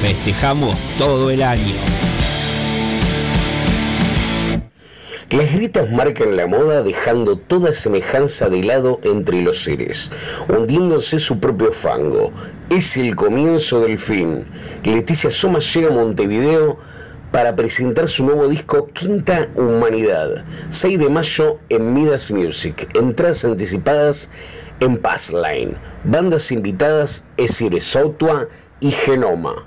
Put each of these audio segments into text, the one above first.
Festejamos todo el año. Las grietas marcan la moda dejando toda semejanza de lado entre los seres, hundiéndose su propio fango. Es el comienzo del fin. Leticia Soma llega a Montevideo para presentar su nuevo disco Quinta Humanidad, 6 de mayo en Midas Music. Entradas anticipadas en Passline. Bandas invitadas Esire Sautua y Genoma.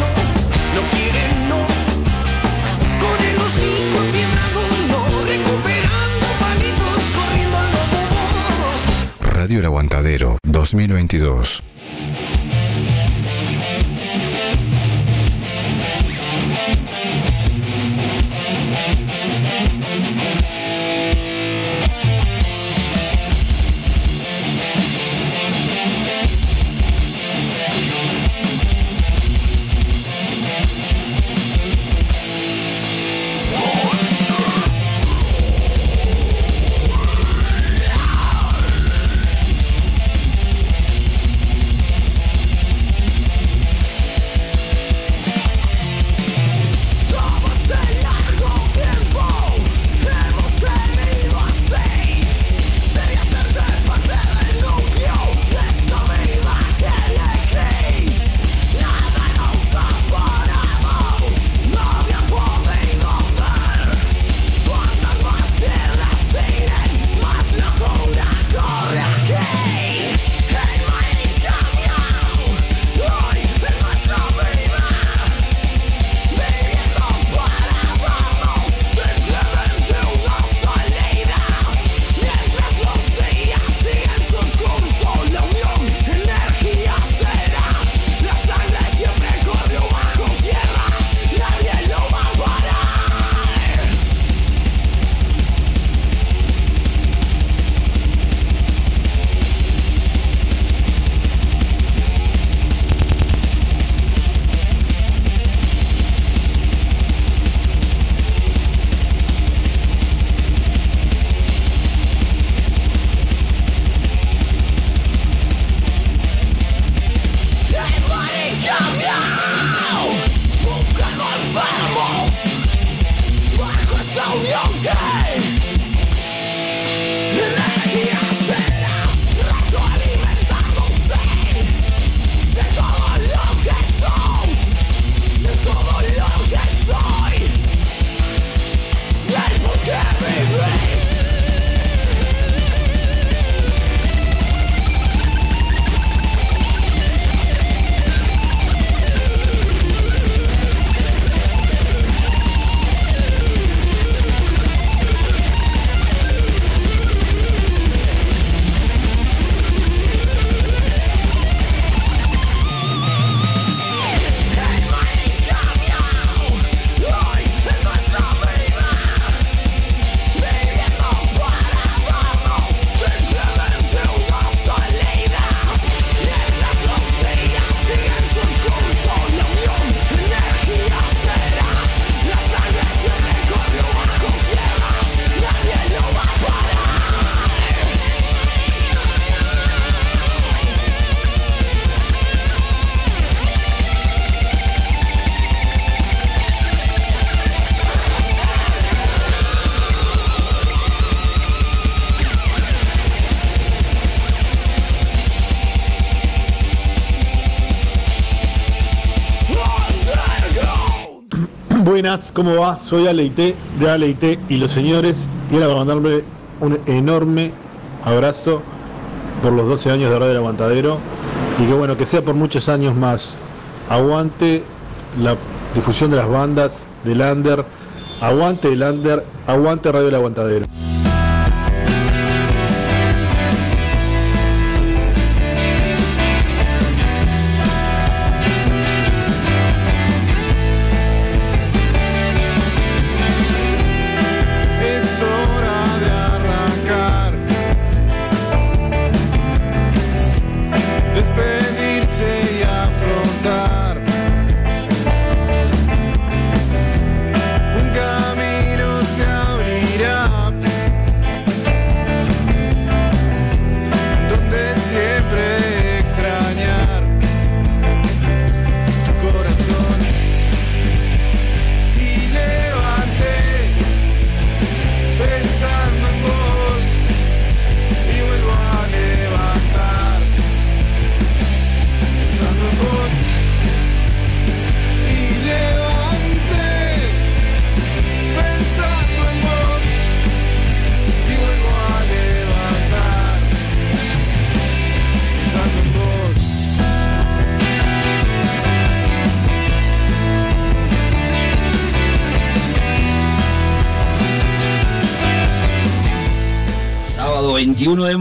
Radio El Aguantadero 2022. ¿Cómo va? Soy Aleite de Aleite y los señores. Para mandarle un enorme abrazo por los 12 años de Radio del Aguantadero y que bueno, que sea por muchos años más. Aguante la difusión de las bandas del Under, aguante el aguante Radio del Aguantadero.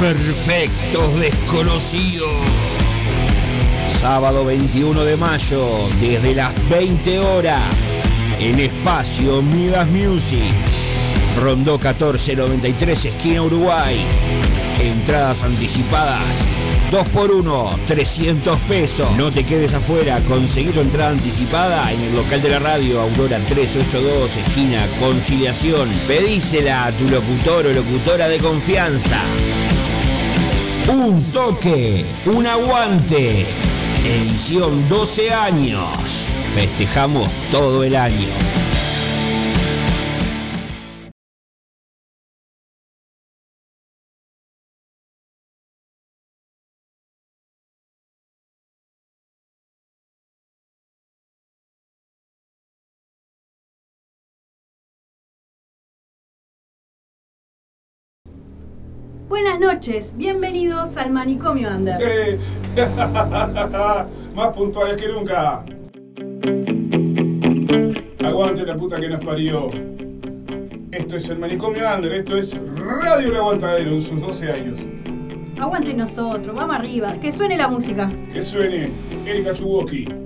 Perfectos desconocidos. Sábado 21 de mayo, desde las 20 horas, en espacio Midas Music. Rondó 1493, esquina Uruguay. Entradas anticipadas. 2 por 1 300 pesos. No te quedes afuera, conseguí tu entrada anticipada en el local de la radio Aurora 382, esquina Conciliación. Pedísela a tu locutor o locutora de confianza. Un toque, un aguante. Edición 12 años. Festejamos todo el año. Noches, bienvenidos al Manicomio Under. Eh, Más puntuales que nunca. Aguante la puta que nos parió. Esto es el manicomio Under, esto es Radio El Aguantadero en sus 12 años. Aguante nosotros, vamos arriba, que suene la música. Que suene Erika Chuwoki.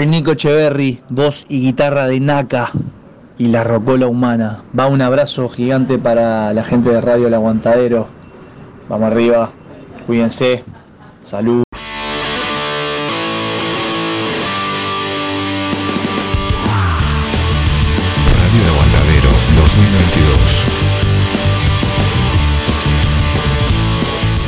Soy Nico Echeverry, voz y guitarra de Naka y la rocola humana. Va un abrazo gigante para la gente de Radio El Aguantadero. Vamos arriba, cuídense, salud. Radio El Aguantadero 2022.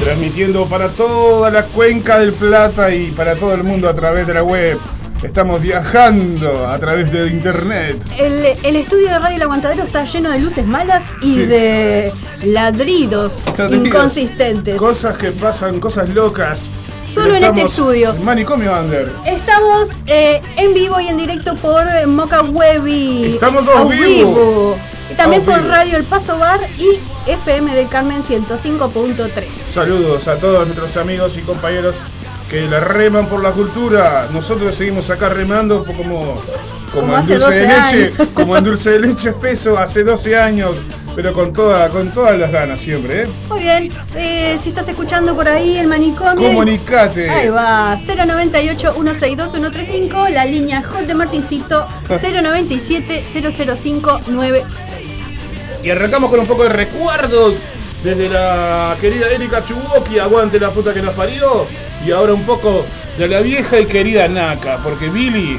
Transmitiendo para toda la cuenca del Plata y para todo el mundo a través de la web. Estamos viajando a través de internet. El, el estudio de Radio El Aguantadero está lleno de luces malas y Sí. de ladridos, Ladridos. inconsistentes. Cosas que pasan, cosas locas. Solo en este estudio. Manicomio Under. Estamos eh, en vivo y en directo por Moca Web y Estamos au vivo. También por. Radio El Paso Bar y FM del Carmen 105.3. Saludos a todos nuestros amigos y compañeros que la reman por la cultura. Nosotros seguimos acá remando como, como, en dulce de 12 leche, años. como en dulce de leche espeso hace 12 años, pero con toda, con todas las ganas siempre, ¿eh? Muy bien, eh, si estás escuchando por ahí el manicomio. Comunicate. Ahí va, 098-162-135, la línea J de Martincito, 097-005-9. Y arrancamos con un poco de recuerdos desde la querida Erika Chuboki, aguante la puta que nos parió. Y ahora un poco de la vieja y querida Naka, porque Billy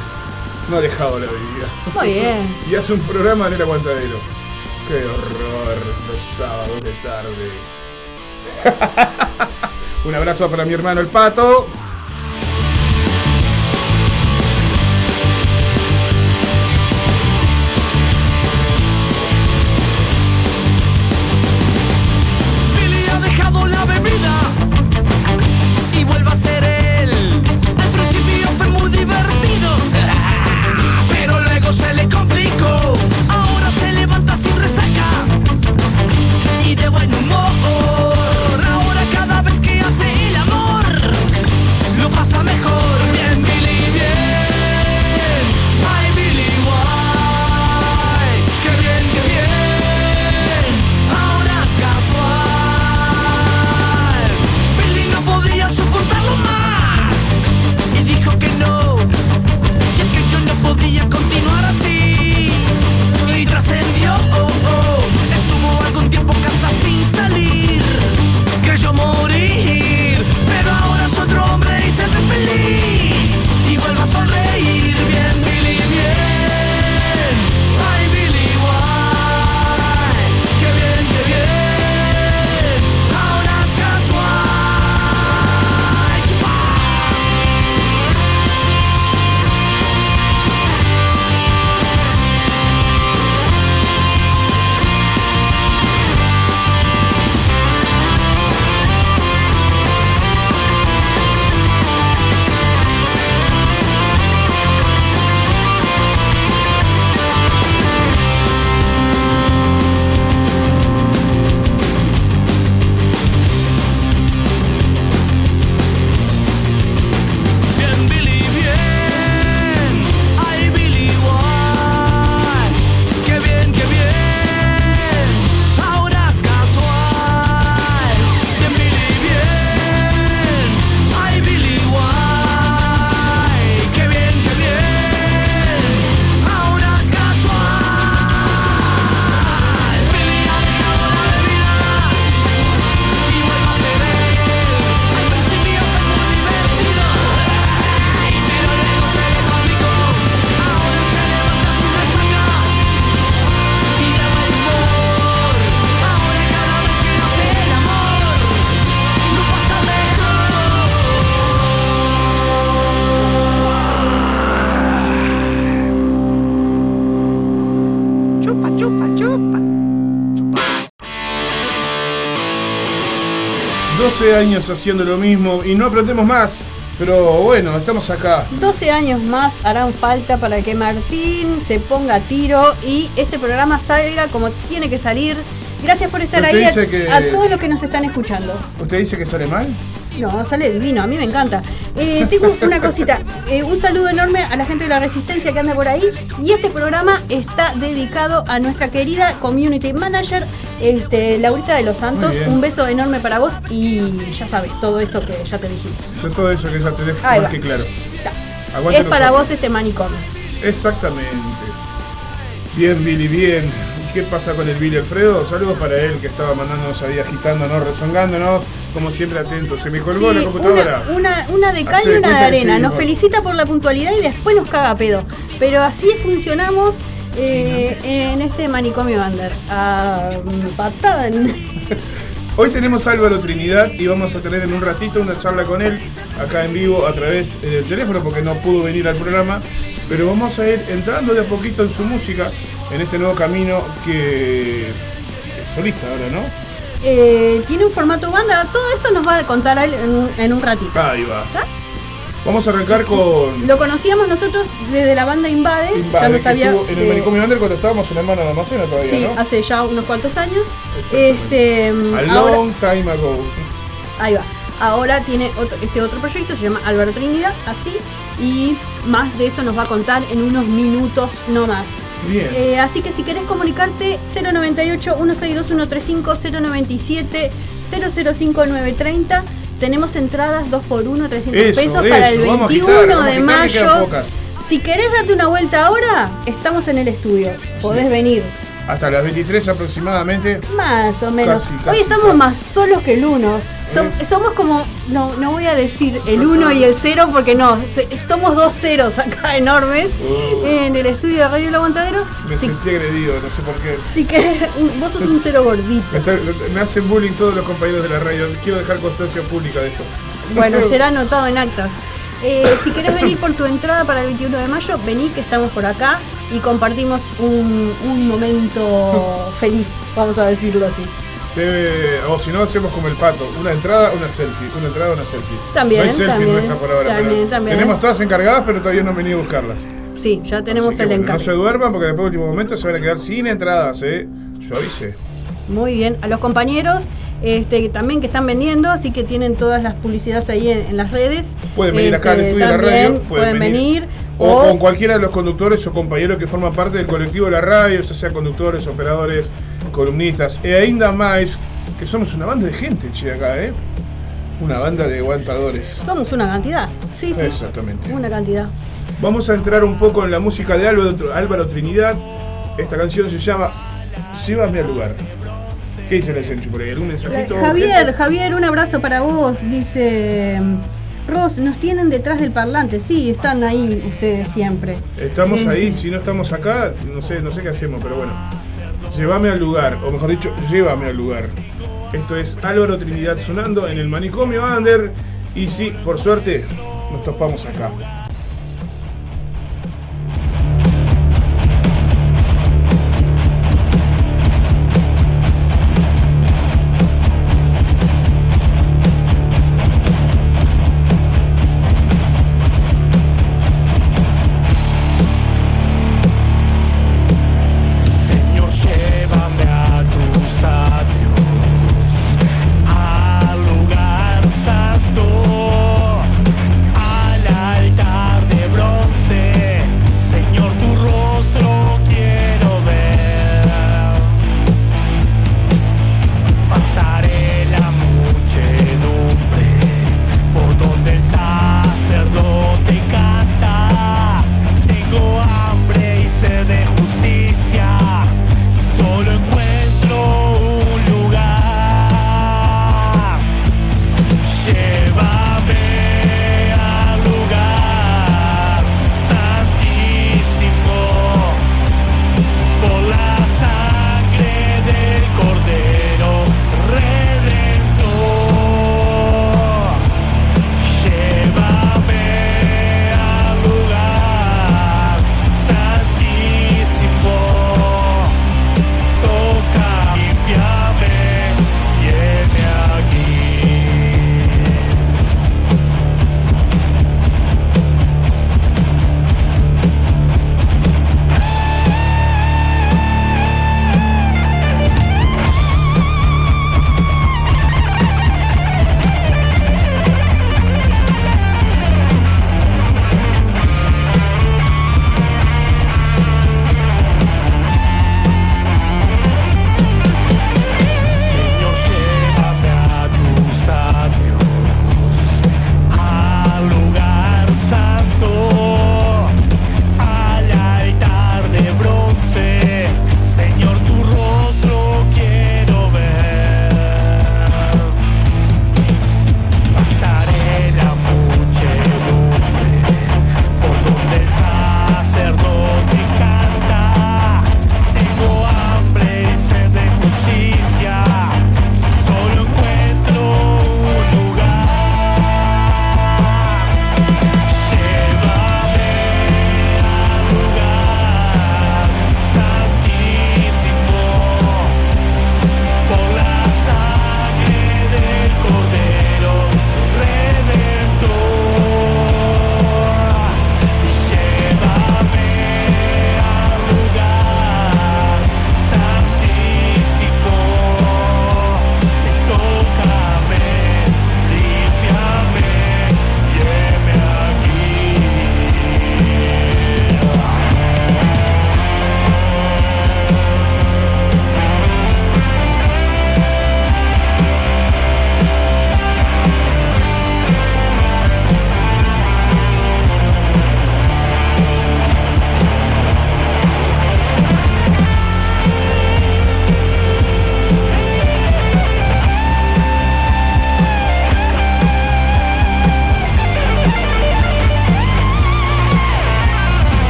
no ha dejado la vida. Muy bien. Y hace un programa en el aguantadero. Qué horror, los sábados de tarde. un abrazo para mi hermano el pato. 12 años haciendo lo mismo y no aprendemos más. Pero bueno, estamos acá. 12 años más harán falta para que Martín se ponga a tiro y este programa salga como tiene que salir. Gracias por estar ahí a, que- a todos los que nos están escuchando. ¿Usted dice que sale mal? No, sale divino, a mí me encanta. Eh, tengo una cosita, eh, un saludo enorme a la gente de la Resistencia que anda por ahí. Y este programa está dedicado a nuestra querida Community Manager, este, Laurita de los Santos. Un beso enorme para vos y ya sabes, todo eso que ya te dijimos. Yo todo eso que ya tenés Ahí más va. que claro. Aguante es para vos este manicomio. Exactamente. Bien, Billy, bien. ¿Y qué pasa con el Billy Alfredo? Saludos para él que estaba mandándonos ahí, agitándonos, rezongándonos, como siempre atentos. Se me colgó Sí, la computadora. Una, una, una de cal Hacé y una de arena. Nos felicita por la puntualidad y después nos caga pedo. Pero así funcionamos eh, en este manicomio under. A patán. Hoy tenemos a Álvaro Trinidad y vamos a tener en un ratito una charla con él acá en vivo a través eh, del teléfono porque no pudo venir al programa. Pero vamos a ir entrando de a poquito en su música, en este nuevo camino que es solista ahora, ¿no? Eh, tiene un formato banda. Todo eso nos va a contar él en, un- en un ratito. Ahí va. Vamos a arrancar con Lo conocíamos nosotros desde la banda Invade. Invade, ya nos había. en el eh, manicomio Under cuando estábamos en Hermano de Amazona todavía, Sí, ¿no? hace ya unos cuantos años. Este, mm, A ahora, long time ago. Ahí va. Ahora tiene otro- este otro proyecto, se llama Álvaro Trinidad, así, y más de eso nos va a contar en unos minutos no más. Bien. Eh, así que si querés comunicarte, 098-162-135, 097 005 930 Tenemos entradas 2x1, 300 Eso, pesos para el eso, a 21 quitar, de mayo. Si querés darte una vuelta ahora, estamos en el estudio. Podés venir. Hasta las 23 aproximadamente. Más o menos. Casi, Hoy estamos casi. más solos que el 1. somos como, no, no voy a decir el 1 y el 0 porque no, somos dos ceros acá enormes Oh. en el estudio de Radio El Aguantadero. Me Si, sentí agredido, no sé por qué. si querés, un- vos sos un cero gordito. Me hacen bullying todos los compañeros de la radio. Quiero dejar constancia pública de esto. Bueno, será anotado en actas. Eh, si querés venir por tu entrada para el 21 de mayo, vení que estamos por acá y compartimos un, un momento feliz, vamos a decirlo así. O si no, hacemos como el pato. Una entrada, una selfie. Una entrada, una selfie. También, no hay selfie también, nuestra por ahora. también, también. Tenemos todas encargadas, pero todavía no han venido a buscarlas. Sí, ya tenemos que el bueno, encargo. no se duerman porque después del último momento se van a quedar sin entradas, ¿eh? Yo avisé. Muy bien, a los compañeros este, también que están vendiendo, así que tienen todas las publicidades ahí en, en las redes. Pueden venir acá al Este, estudio de la radio. Pueden, venir. O, o- con cualquiera de los conductores o compañeros que forman parte del colectivo de la radio, ya sean conductores, operadores, columnistas. E ainda más, que somos una banda de gente, che, acá, ¿eh? Una banda de aguantadores. somos una cantidad. Sí, sí. Exactamente. Una cantidad. Vamos a entrar un poco en la música de Álvaro, Álvaro Trinidad. Esta canción se llama Llévame al lugar. ¿Qué dice la Senchu por ahí? ¿Algún mensajito? Javier, Javier, un abrazo para vos. Dice Ros, nos tienen detrás del parlante. Sí, están ahí ustedes siempre. Estamos Eh, ahí, si no estamos acá, no sé, no sé qué hacemos, pero bueno. Llévame al lugar, o mejor dicho, llévame al lugar. Esto es Álvaro Trinidad sonando en el manicomio Under. Y sí, por suerte, nos topamos acá.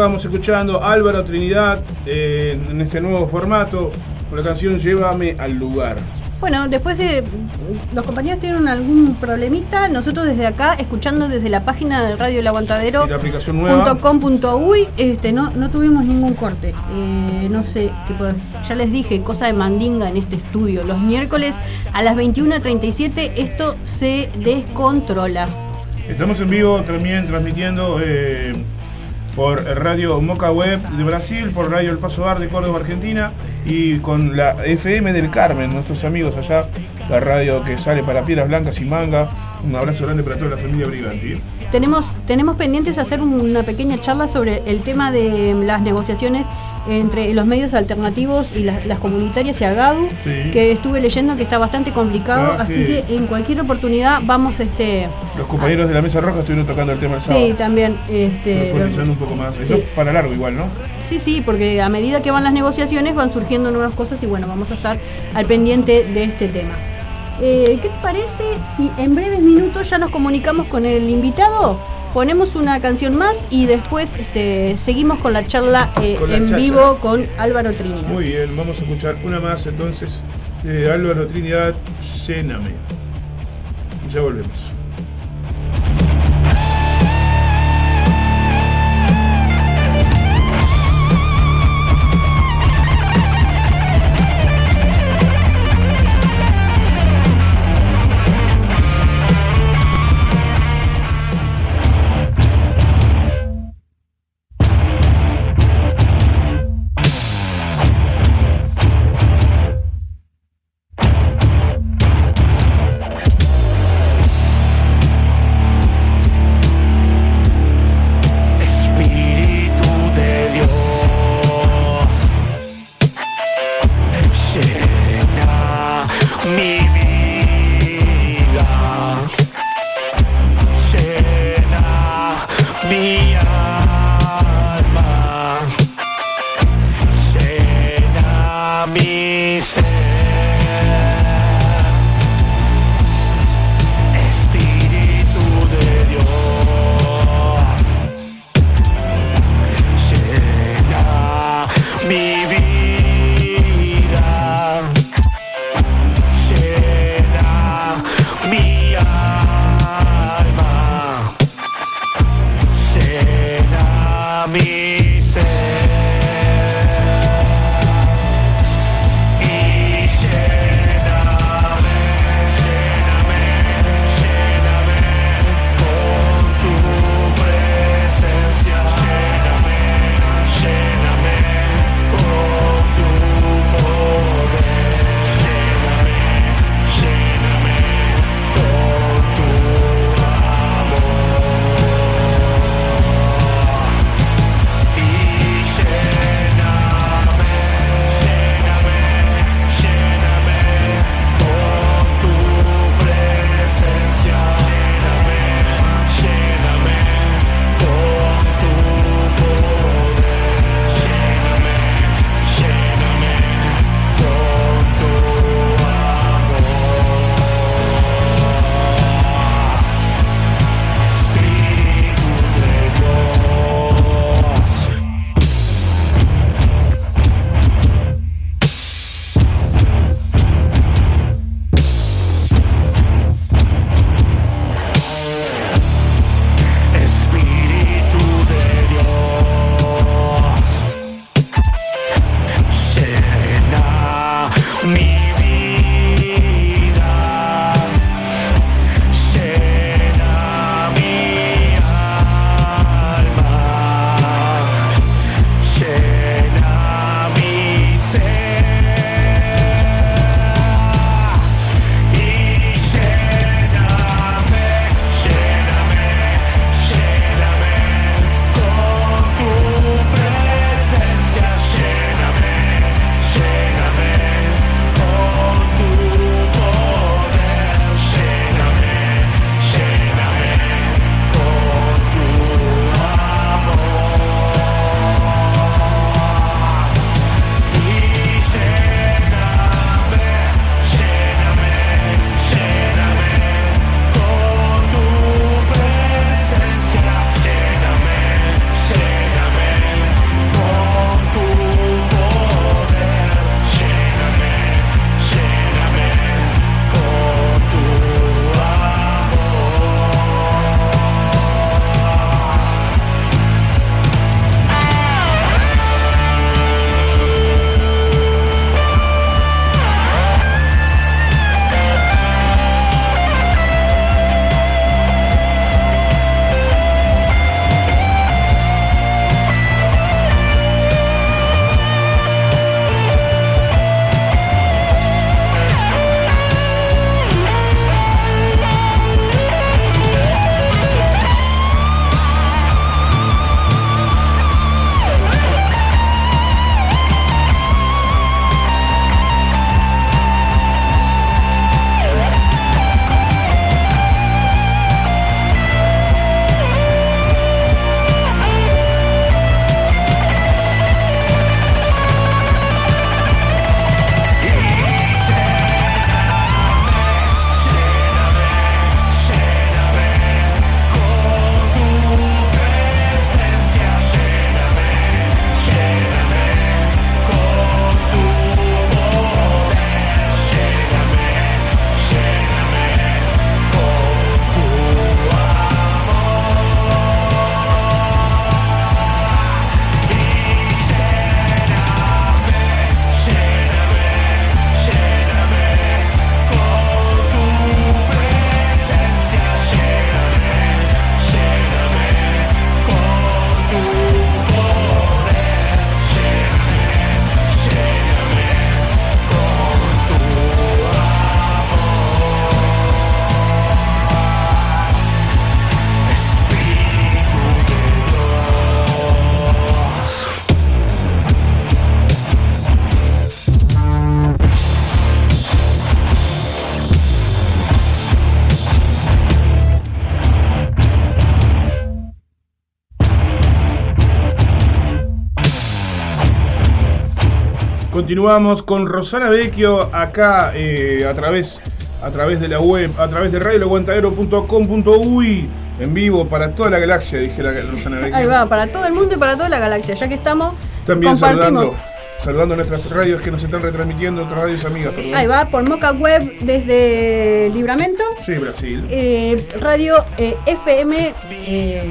Estábamos escuchando Álvaro Trinidad eh, en este nuevo formato con la canción Llévame al lugar. Bueno, después de los compañeros tienen algún problemita, nosotros desde acá, escuchando desde la página de Radio El Aguantadero. .com.uy, este, no, no tuvimos ningún corte. Eh, no sé, qué pues, ya les dije, cosa de mandinga en este estudio. Los miércoles a las 21.37 esto se descontrola. Estamos en vivo también transmitiendo eh, por Radio Moca Web de Brasil, por Radio El Paso Ar de Córdoba, Argentina, y con la FM del Carmen, nuestros amigos allá, la radio que sale para Piedras Blancas y Manga. Un abrazo grande para toda la familia Briganti. Tenemos, tenemos pendientes hacer una pequeña charla sobre el tema de las negociaciones entre los medios alternativos y las, las comunitarias y Agadu, Sí. que estuve leyendo que está bastante complicado, Ah, así sí. que en cualquier oportunidad vamos este Los compañeros de la Mesa Roja estuvieron tocando el tema el sábado. Sí, también. Este, un poco más. Eso para largo igual, ¿no? Sí, sí, porque a medida que van las negociaciones van surgiendo nuevas cosas y bueno, vamos a estar al pendiente de este tema. Eh, ¿Qué te parece si en breves minutos ya nos comunicamos con el invitado? Ponemos una canción más y después este, seguimos con la charla eh, Con la en chacha. vivo con Álvaro Trinidad. Muy bien, vamos a escuchar una más entonces de Álvaro Trinidad, Lléname. Y ya volvemos. Continuamos con Rosana Vecchio acá eh, a través a través de la web, a través de radioelaguantadero.com.uy en vivo para toda la galaxia, dije la Rosana Vecchio. Ahí va, para todo el mundo y para toda la galaxia, ya que estamos. También saludando, saludando a nuestras radios que nos están retransmitiendo, otras radios amigas, perdón. Ahí va, por Moca Web desde Libramento. Sí, Brasil. eh, radio eh, FM eh,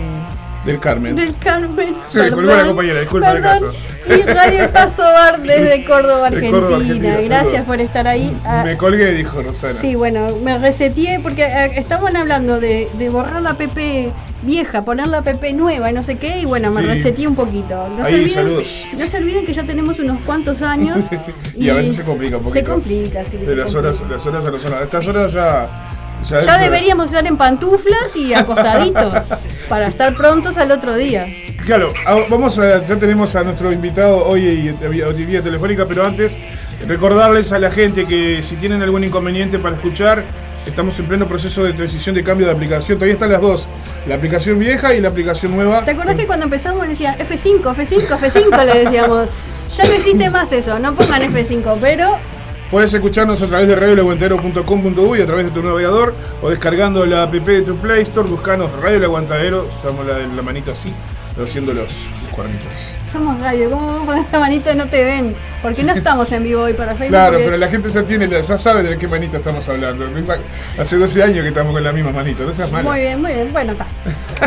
Del Carmen. del Carmen. Se colgó la compañera, disculpa el caso. Y Radio Paso Bar desde Córdoba, De Argentina. Córdoba, Argentina, Gracias saludos. por estar ahí. Ah, Me colgué, dijo Rosana. Sí, bueno, me reseteé porque eh, estaban hablando de, de borrar la PP vieja, poner la PP nueva y no sé qué, y bueno, me Sí. reseteé un poquito. No, se olviden, saludos. no se olviden que ya tenemos unos cuantos años. y a veces se complica un poquito. Se complica, sí. De las complica. horas, las horas a las horas. Estas horas ya. Ya, Ya deberíamos estar en pantuflas y acostaditos para estar prontos al otro día. Claro, a- vamos a, ya tenemos a nuestro invitado hoy y vía, telefónica, pero antes recordarles a la gente que si tienen algún inconveniente para escuchar, estamos en pleno proceso de transición de cambio de aplicación. Todavía están las dos, la aplicación vieja y la aplicación nueva. ¿Te acordás que cuando empezamos decían F5, F5, F5 le decíamos? Ya no existe más eso, no pongan F5, pero Puedes escucharnos a través de radioelaguantadero.com.uy a través de tu navegador o descargando la app de tu Play Store, buscanos Radio El Aguantadero, usamos la, la manita así, haciendo los, los cuernitos. somos radio, ¿cómo vamos a poner la manito y no te ven? Porque no estamos en vivo hoy para Facebook. Claro, porque- pero la gente ya tiene, ya sabe de qué manita estamos hablando. Hace 12 años que estamos con la misma manita, no seas mala. Muy bien, muy bien, bueno, está.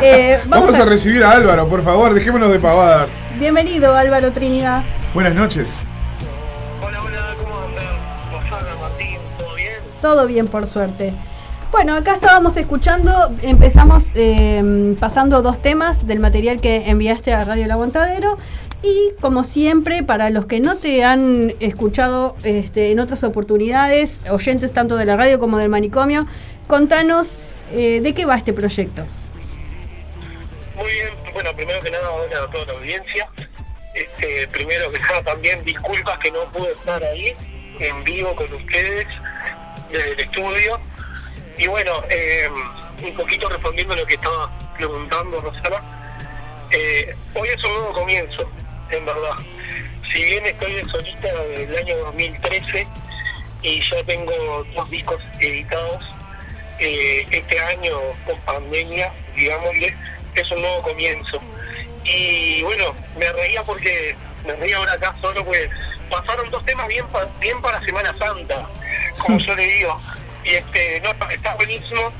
Eh, Vamos, vamos a a- recibir a Álvaro, por favor, dejémonos de pavadas. Bienvenido Álvaro Trinidad. Buenas noches. Todo bien, por suerte. Bueno, acá estábamos escuchando, empezamos eh, pasando dos temas del material que enviaste a Radio El Aguantadero. Y como siempre, para los que no te han escuchado este, en otras oportunidades, oyentes tanto de la radio como del manicomio, contanos eh, de qué va este proyecto. Muy bien, bueno, primero que nada, hola a toda la audiencia. Este, primero que nada, también disculpas que no pude estar ahí en vivo con ustedes desde el estudio. Y bueno, eh, un poquito respondiendo a lo que estaba preguntando Rosana, eh, hoy es un nuevo comienzo, en verdad. Si bien estoy de solista del año 2013 y ya tengo dos discos editados, eh, este año post pandemia, digámosle, es un nuevo comienzo. Y bueno, me reía porque me reía ahora acá solo pues pasaron dos temas bien pa- bien para Semana Santa, como yo le digo. Y este, no, está buenísimo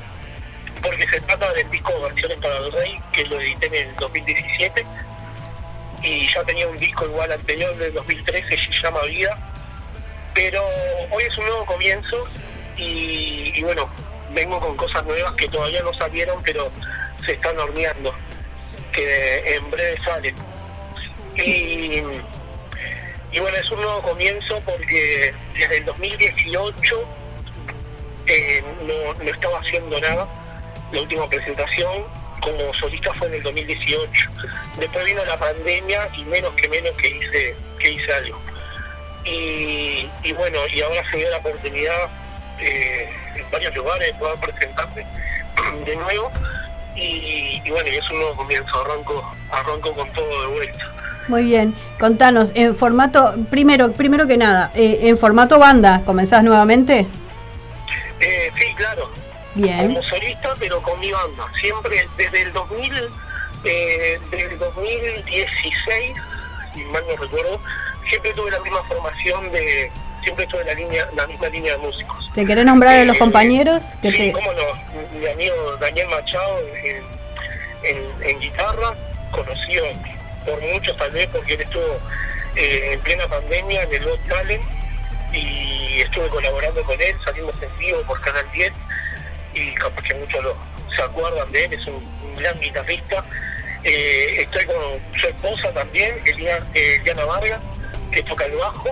porque se trata del disco Versiones para el Rey, que lo edité en el 2017 y ya tenía un disco igual anterior del 2013 que se llama Vida. Pero hoy es un nuevo comienzo y, bueno, vengo con cosas nuevas que todavía no salieron, pero se están horneando, que en breve salen. Y bueno, es un nuevo comienzo porque desde el 2018 eh, no, no estaba haciendo nada. La última presentación como solista fue en el 2018. Después vino la pandemia y menos que menos que hice, que hice algo. Y, y bueno, y ahora se dio la oportunidad eh, en varios lugares de poder presentarme de nuevo. Y, y bueno, y es un nuevo comienzo, arranco, arranco con todo de vuelta. Muy bien, contanos, en formato, primero, primero que nada, eh, en formato banda, ¿comenzás nuevamente? Eh, sí, claro. Bien. Como solista, pero con mi banda. Siempre desde el 2000, eh, desde el 2016, si mal no recuerdo, siempre tuve la misma formación de, siempre tuve la línea, la misma línea de músicos. ¿Te querés nombrar a los compañeros? Que Sí, te... cómo no. Mi amigo Daniel Machado en, en- en guitarra, conocido por muchos tal vez porque él estuvo eh, en plena pandemia en el Got Talent y estuve colaborando con él, salimos en vivo por Canal 10 y capaz que muchos se acuerdan de él, es un, gran guitarrista. Eh, estoy con su esposa también, Eliana, eh, Eliana Vargas, que toca el bajo.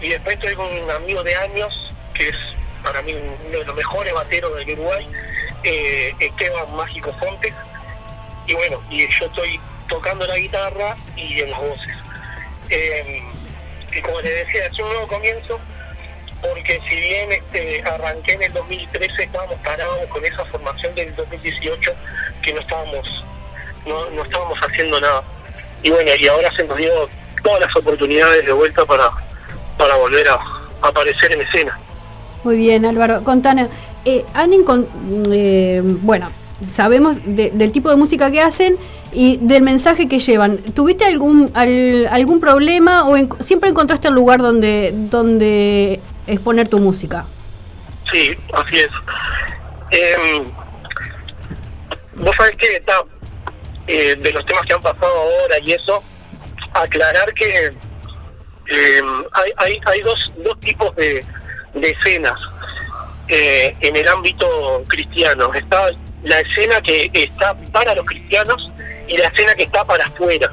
Y después estoy con un amigo de años, que es para mí uno de los mejores bateros del Uruguay, eh, Esteban Mágico Fontes. Y bueno, y yo estoy tocando la guitarra y en las voces. Y como les decía, es un nuevo comienzo, porque si bien este, arranqué en el 2013, estábamos parados con esa formación del 2018, que no estábamos, no, no estábamos haciendo nada. Y bueno, y ahora se nos dio todas las oportunidades de vuelta para, para volver a, aparecer en escena. Muy bien, Álvaro. Contanos, eh, han eh, bueno, sabemos de- del tipo de música que hacen y del mensaje que llevan. ¿Tuviste algún al- algún problema o en- siempre encontraste el lugar donde donde exponer tu música? Sí, así es. Em, Vos sabés que está, eh, de los temas que han pasado ahora y eso, aclarar que em, hay, hay, hay dos, dos tipos de, de escenas eh, en el ámbito cristiano. Está la escena que está para los cristianos y la escena que está para afuera.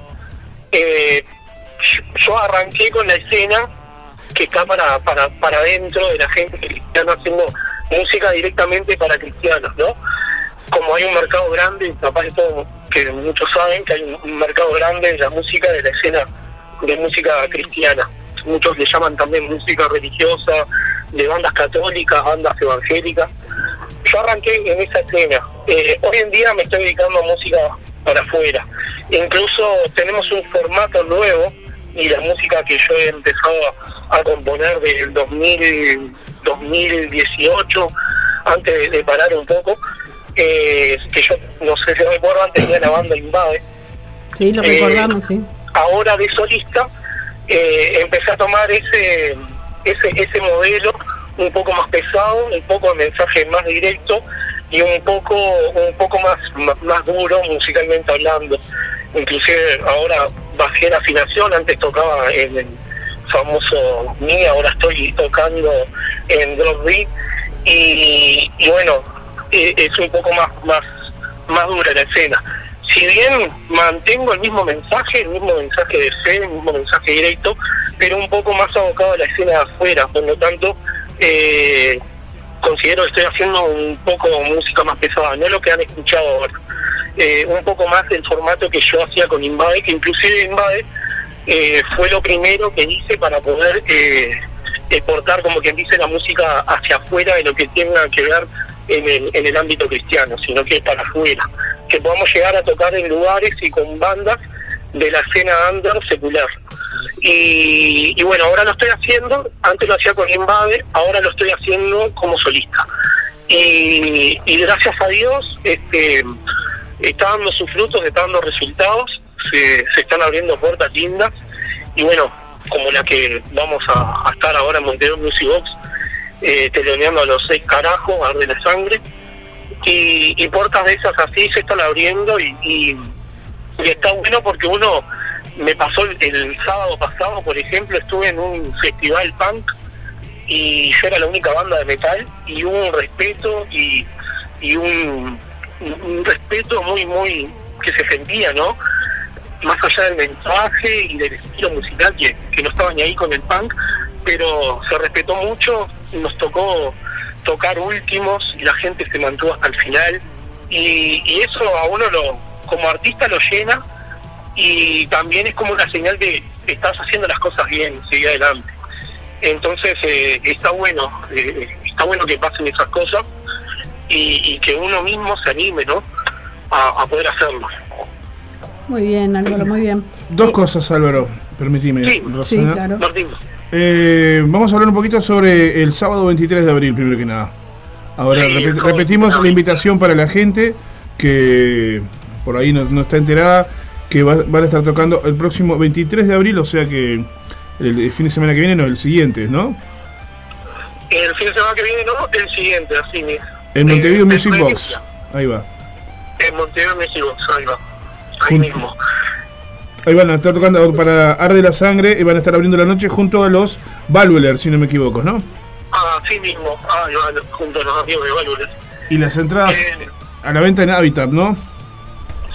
Eh, yo- arranqué con la escena que está para, para, para dentro de la gente cristiana haciendo música directamente para cristianos, ¿no? Como hay un mercado grande, capaz todo, que muchos saben que hay un- mercado grande de la música, de la escena de música cristiana. Muchos le llaman también música religiosa, de bandas católicas, bandas evangélicas. Yo arranqué en esa escena. Eh, hoy en día me estoy dedicando a música para afuera. Incluso tenemos un formato nuevo y la música que yo he empezado a, a componer desde el 2000, 2018, antes de, de parar un poco, eh, que yo no sé si recuerdan, tenía la banda Invade. Sí, lo Eh, recordamos, sí. Ahora de solista eh, empecé a tomar ese, ese, ese modelo un poco más pesado, un poco de mensaje más directo y un poco un poco más, más, duro musicalmente hablando. Inclusive ahora bajé la afinación, antes tocaba en el famoso Mi, ahora estoy tocando en Drop B y, bueno, eh, es un poco más, más, más dura la escena. Si bien mantengo el mismo mensaje, el mismo mensaje de fe, el mismo mensaje directo, pero un poco más abocado a la escena de afuera, por lo tanto, eh, considero que estoy haciendo un poco música más pesada, no lo que han escuchado ahora. Eh, un poco más del formato que yo hacía con Invade, que inclusive Invade eh, fue lo primero que hice para poder eh, exportar, como quien dice, la música hacia afuera de lo que tenga que ver en el, en el ámbito cristiano, sino que para afuera. Que podamos llegar a tocar en lugares y con bandas de la escena under secular. Y, y bueno, ahora lo estoy haciendo, antes lo hacía con Invade, ahora lo estoy haciendo como solista. Y, y gracias a Dios este, está dando sus frutos, está dando resultados, se, se están abriendo puertas lindas. Y bueno, como la que vamos a, a estar ahora en Montevideo Music Box, eh, teloneando a los seis carajos, arde la sangre. Y, y puertas de esas así se están abriendo y, y está bueno porque uno me pasó el, sábado pasado, por ejemplo, estuve en un festival punk y yo era la única banda de metal y hubo un respeto y, un, respeto muy, muy que se sentía, ¿no? Más allá del mensaje y del estilo musical que, que no estaba ni ahí con el punk, pero se respetó mucho, nos tocó tocar últimos y la gente se mantuvo hasta el final y, y eso a uno lo como artista lo llena y también es como una señal de que estás haciendo las cosas bien, seguir adelante. Entonces eh, está bueno, eh, está bueno que pasen esas cosas y, y que uno mismo se anime, ¿no? A, a poder hacerlo. Muy bien, Álvaro, muy bien. Dos cosas, Álvaro, permitime. Sí, Rosana. claro. Eh, vamos a hablar un poquito sobre el sábado 23 de abril, primero que nada. Ahora, repet- repetimos la invitación para la gente que por ahí no, no está enterada, que va- van a estar tocando el próximo 23 de abril, o sea que el, el fin de semana que viene, no, el siguiente, ¿no? El fin de semana que viene, ¿no? El siguiente, así mismo. En Montevideo Eh, Music Box. Ahí va. En Montevideo Music Box, ahí va. Ahí mismo. Ahí van a estar tocando para Arde la Sangre y van a estar abriendo la noche junto a los Valvuler, si no me equivoco, ¿no? Ah, sí mismo. Ah, junto a los amigos de Valores. Y las entradas a la venta en Habitat, ¿no?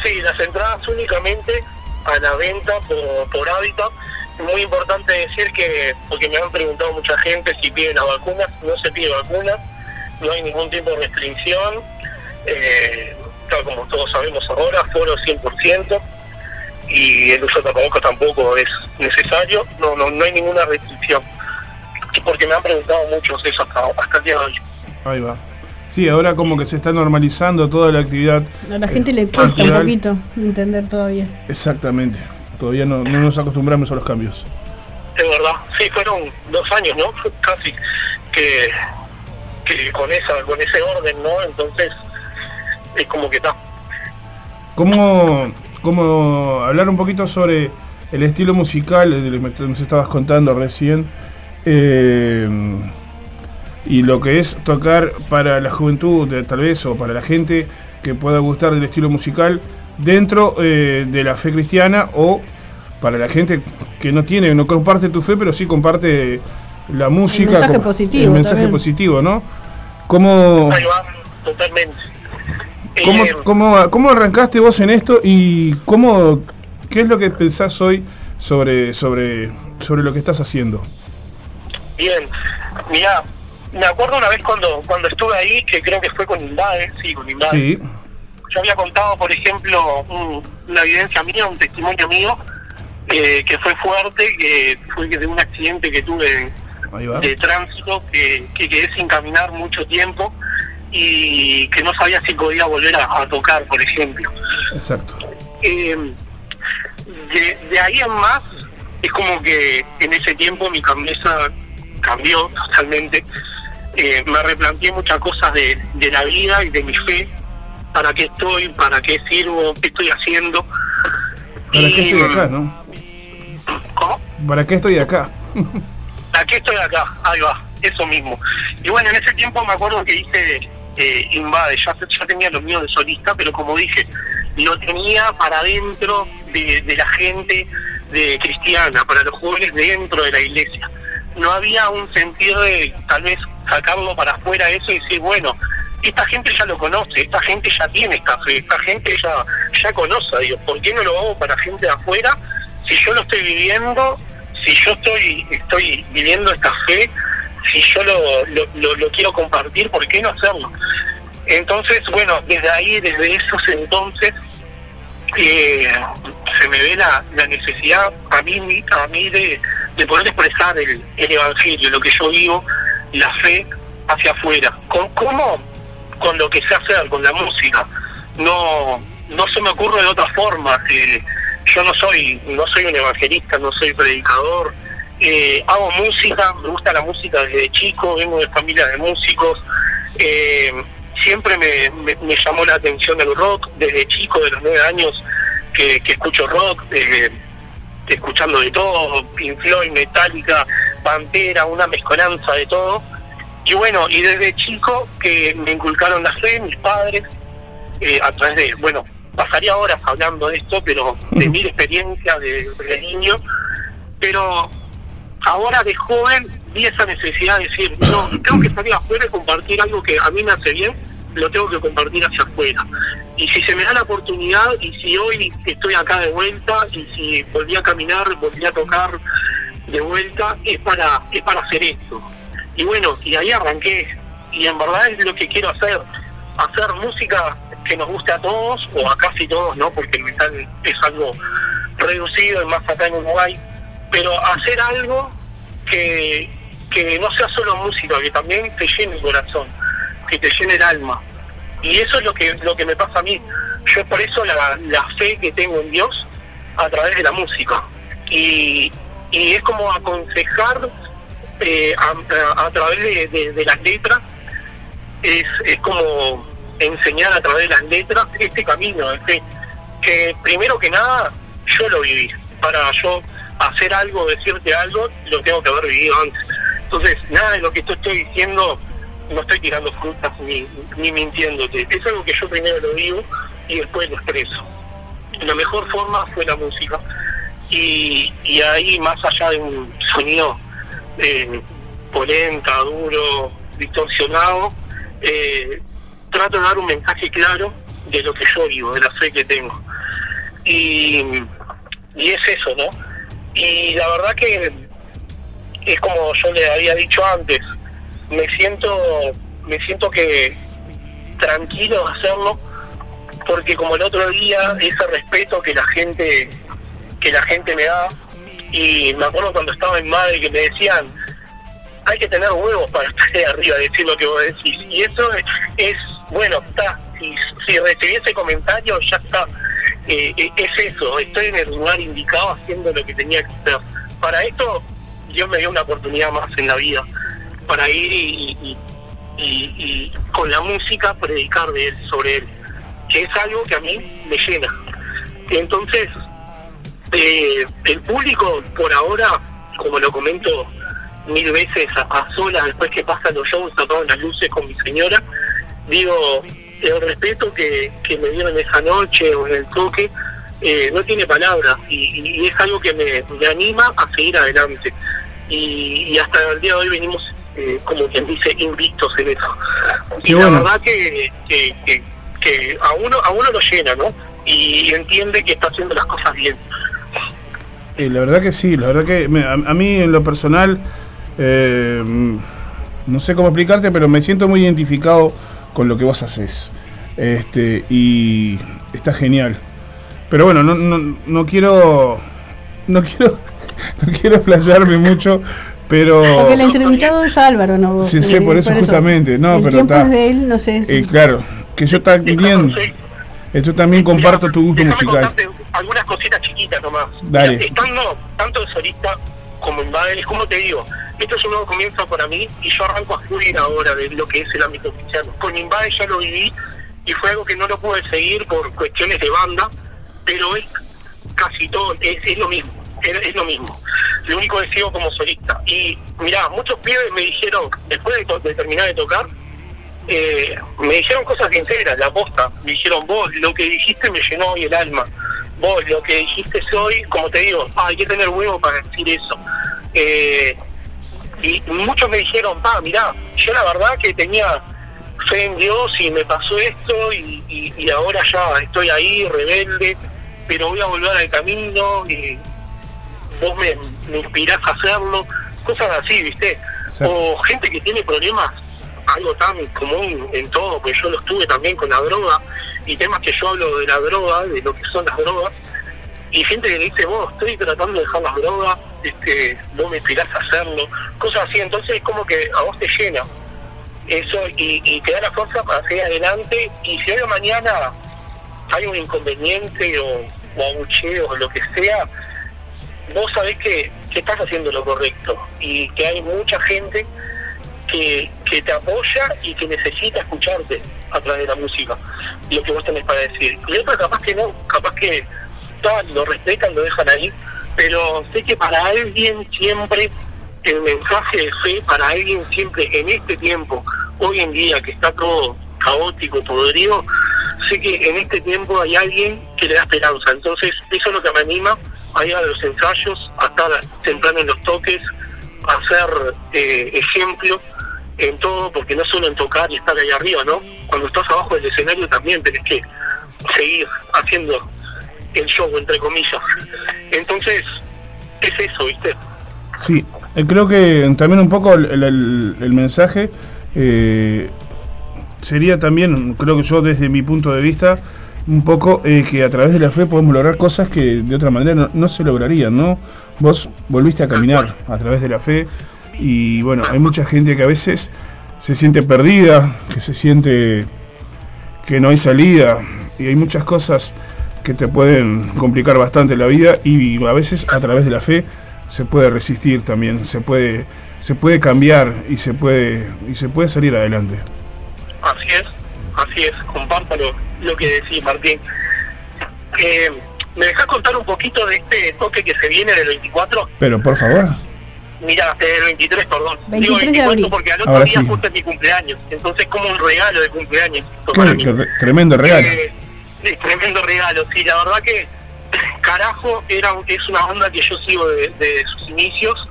Sí, las entradas únicamente a la venta por, hábitat. Muy importante decir que, porque me han preguntado mucha gente si piden las vacunas, no se pide vacuna, no hay ningún tipo de restricción. Eh, como todos sabemos ahora, foro 100% y el uso de tapabocas tampoco es necesario, no, no, no hay ninguna restricción. Porque me han preguntado muchos eso hasta, hasta el día de hoy. Ahí va. Sí, ahora como que se está normalizando toda la actividad. A la gente le cuesta un poquito entender todavía. Exactamente. Todavía no, no nos acostumbramos a los cambios. Es verdad, sí, fueron dos años, ¿no? Casi que, que con esa, con ese orden, ¿no? Entonces, es como que está. ¿Cómo, cómo hablar un poquito sobre el estilo musical que nos estabas contando recién? eh, y lo que es tocar para la juventud, de- tal vez, o para la gente que pueda gustar del estilo musical dentro eh, de la fe cristiana o para la gente que no tiene, no comparte tu fe, pero sí comparte la música. mensaje como- positivo El mensaje también. positivo, ¿no? ¿Cómo, Ahí va, totalmente. cómo, Eh, cómo, cómo arrancaste vos en esto y cómo, qué es lo que pensás hoy sobre, sobre, sobre lo que estás haciendo? Bien, mira, me acuerdo una vez cuando cuando estuve ahí, que creo que fue con Invade, sí, con Invade. Sí, Yo había contado, por ejemplo, un- una evidencia mía, un testimonio mío, eh, que fue fuerte, que fue de un accidente que tuve de tránsito, que, que quedé sin caminar mucho tiempo y que no sabía si podía volver a, a tocar, por ejemplo. Exacto. Eh, de, de ahí en más, es como que en ese tiempo mi cabeza cambió totalmente. Eh, me replanteé muchas cosas de, de la vida y de mi fe. ¿Para qué estoy? ¿Para qué sirvo? ¿Qué estoy haciendo? ¿Para qué Y, estoy acá, no? ¿Cómo? ¿Para qué estoy acá? ¿A qué estoy acá? Ahí va, eso mismo. Y bueno, en ese tiempo me acuerdo que hice eh, Invade, ya, ya tenía lo mío de solista, pero como dije, lo tenía para dentro de, de la gente de cristiana, para los jóvenes dentro de la iglesia. No había un sentido de tal vez sacarlo para afuera eso y decir, bueno, esta gente ya lo conoce, esta gente ya tiene esta fe, esta gente ya, ya conoce a Dios. ¿Por qué no lo hago para gente de afuera si yo lo estoy viviendo si yo estoy estoy viviendo esta fe, si yo lo, lo, lo- lo quiero compartir, ¿por qué no hacerlo? Entonces, bueno, desde ahí, desde esos entonces, eh, se me ve la, la necesidad a mí, a mí de, de poder expresar el, el Evangelio, lo que yo vivo, la fe hacia afuera. ¿Con, ¿Cómo? Con lo que sé hacer, con la música. No, no se me ocurre de otra forma. eh, yo no soy no soy un evangelista, no soy predicador, eh, hago música, me gusta la música desde chico, vengo de familia de músicos, eh, siempre me, me- me llamó la atención el rock, desde chico, de los nueve años que, que escucho rock, eh, escuchando de todo, Pink Floyd, Metallica, Pantera, una mezcolanza de todo. Y bueno, y desde chico que me inculcaron la fe, mis padres, eh, a través de, bueno, pasaría horas hablando de esto, pero de mi experiencia de, de niño, pero ahora de joven vi esa necesidad de decir, no, tengo que salir afuera y compartir algo que a mí me hace bien, lo tengo que compartir hacia afuera. Y si se me da la oportunidad, y si hoy estoy acá de vuelta, y si volví a caminar, volví a tocar de vuelta, es para, es para hacer esto. Y bueno, y ahí arranqué, y en verdad es lo que quiero hacer, hacer música que nos guste a todos, o a casi todos, ¿no? Porque el metal es algo reducido, y más acá en Uruguay, pero hacer algo que, que no sea solo música, que también te llene el corazón, que te llene el alma. Y eso es lo que, lo que me pasa a mí. Yo por eso la, la fe que tengo en Dios a través de la música. Y, y es como aconsejar eh, a, través de, las letras, es, es como enseñar a través de las letras este camino fe. Que primero que nada yo lo viví. Para yo hacer algo, decirte algo, lo tengo que haber vivido antes. Entonces, nada de lo que te estoy diciendo, no estoy tirando frutas ni, mintiéndote. Es algo que yo primero lo vivo y después lo expreso. La mejor forma fue la música. Y, y ahí, más allá de un sonido eh, polenta, duro, distorsionado, eh, trato de dar un mensaje claro de lo que yo vivo, de la fe que tengo. Y, y es eso, ¿no? Y la verdad que es como yo le había dicho antes, me siento, me siento que tranquilo de hacerlo, porque como el otro día, ese respeto que la gente, que la gente me da, y me acuerdo cuando estaba en madre que me decían, hay que tener huevos para estar ahí arriba, decir lo que vos decís. Y eso es, es, bueno, está, si, si recibí ese comentario, ya está. Eh, eh, es eso, estoy en el lugar indicado haciendo lo que tenía que hacer. Para esto Dios me dio una oportunidad más en la vida para ir y, y- con la música predicar de él, sobre él, que es algo que a mí me llena. Entonces, eh, el público por ahora, como lo comento mil veces a, a solas después que pasan los shows, apagan las luces con mi señora, digo, el respeto que, que me dieron esa noche o en el toque, eh, no tiene palabras y, y es algo que me, me anima a seguir adelante. Y, y hasta el día de hoy venimos, eh, como quien dice, invictos en eso. Y la verdad que, que, que- que a uno a uno lo llena, ¿no? Y entiende que está haciendo las cosas bien. Eh, la verdad que sí, la verdad que me- a, a mí en lo personal, eh, no sé cómo explicarte, pero me siento muy identificado con lo que vos haces. Este, y está genial. Pero bueno, no, no, no quiero. No quiero. No quiero explayarme mucho, pero. Porque el entrevistado es Álvaro, ¿no? vos, Sí, sí, eh, por eso justamente, no, el pero tiempo está- es de él, no sé. Eh, claro, que yo también. Yo también comparto tu gusto Déjame musical. algunas cositas chiquitas nomás. Dale. Estando tanto de solista como en Babel, es como te digo, esto es un nuevo comienzo para mí y yo arranco a fluir ahora de lo que es el ámbito cristiano. Con Invade ya lo viví y fue algo que no lo pude seguir por cuestiones de banda, pero es casi todo, es, es lo mismo, es, lo mismo. Lo único que sigo como solista. Y mirá, muchos pibes me dijeron, después de, terminar de tocar, eh, me dijeron cosas sinceras, la posta. Me dijeron, vos, lo que dijiste me llenó hoy el alma. Vos, lo que dijiste hoy, como te digo, ah, hay que tener huevo para decir eso. Eh, y muchos me dijeron, pa, mirá, yo la verdad que tenía fe en Dios y me pasó esto y, y- y ahora ya estoy ahí, rebelde, pero voy a volver al camino y vos me, me inspirás a hacerlo. Cosas así, ¿viste? O gente que tiene problemas algo tan común en todo, porque yo los tuve también con la droga, y temas que yo hablo de la droga, de lo que son las drogas, y gente que dice, vos, estoy tratando de dejar las drogas, este, vos me inspirás a hacerlo, cosas así, entonces es como que a vos te llena eso y, y te da la fuerza para seguir adelante, y si hoy o mañana hay un inconveniente o, o abucheo o lo que sea, vos sabés que, que estás haciendo lo correcto y que hay mucha gente que, que te apoya y que necesita escucharte a través de la música, lo que vos tenés para decir. Y otros capaz que no, capaz que tal, lo respetan, lo dejan ahí, pero sé que para alguien siempre el mensaje de fe, para alguien siempre en este tiempo, hoy en día que está todo caótico, podrido, sé que en este tiempo hay alguien que le da esperanza. Entonces, eso es lo que me anima a ir a los ensayos, a estar temprano en los toques, a ser eh, ejemplo en todo, porque no solo en tocar y estar ahí arriba, ¿no? Cuando estás abajo del escenario también tenés que seguir haciendo el show, entre comillas. Entonces, es eso, ¿viste? Sí, eh, creo que también un poco el, el- el mensaje eh, sería también, creo que yo desde mi punto de vista, un poco eh, que a través de la fe podemos lograr cosas que de otra manera no, se lograrían, ¿no? Vos volviste a caminar a través de la fe y bueno, hay mucha gente que a veces se siente perdida, que se siente que no hay salida y hay muchas cosas que te pueden complicar bastante la vida y a veces a través de la fe se puede resistir también, se puede se puede cambiar y se puede y se puede salir adelante. Así es, así es, comparto lo, que decís, Martín. Eh, ¿Me dejás contar un poquito de este toque que se viene del 24? Pero por favor, Mira, del 23, perdón. 23 Digo de 24 abril. porque al otro Ahora día sí. justo es mi cumpleaños. Entonces, como un regalo de cumpleaños. para mí. tremendo regalo. Eh, sí, tremendo regalo, sí, la verdad que Carajo era, es una banda que yo sigo de, de sus inicios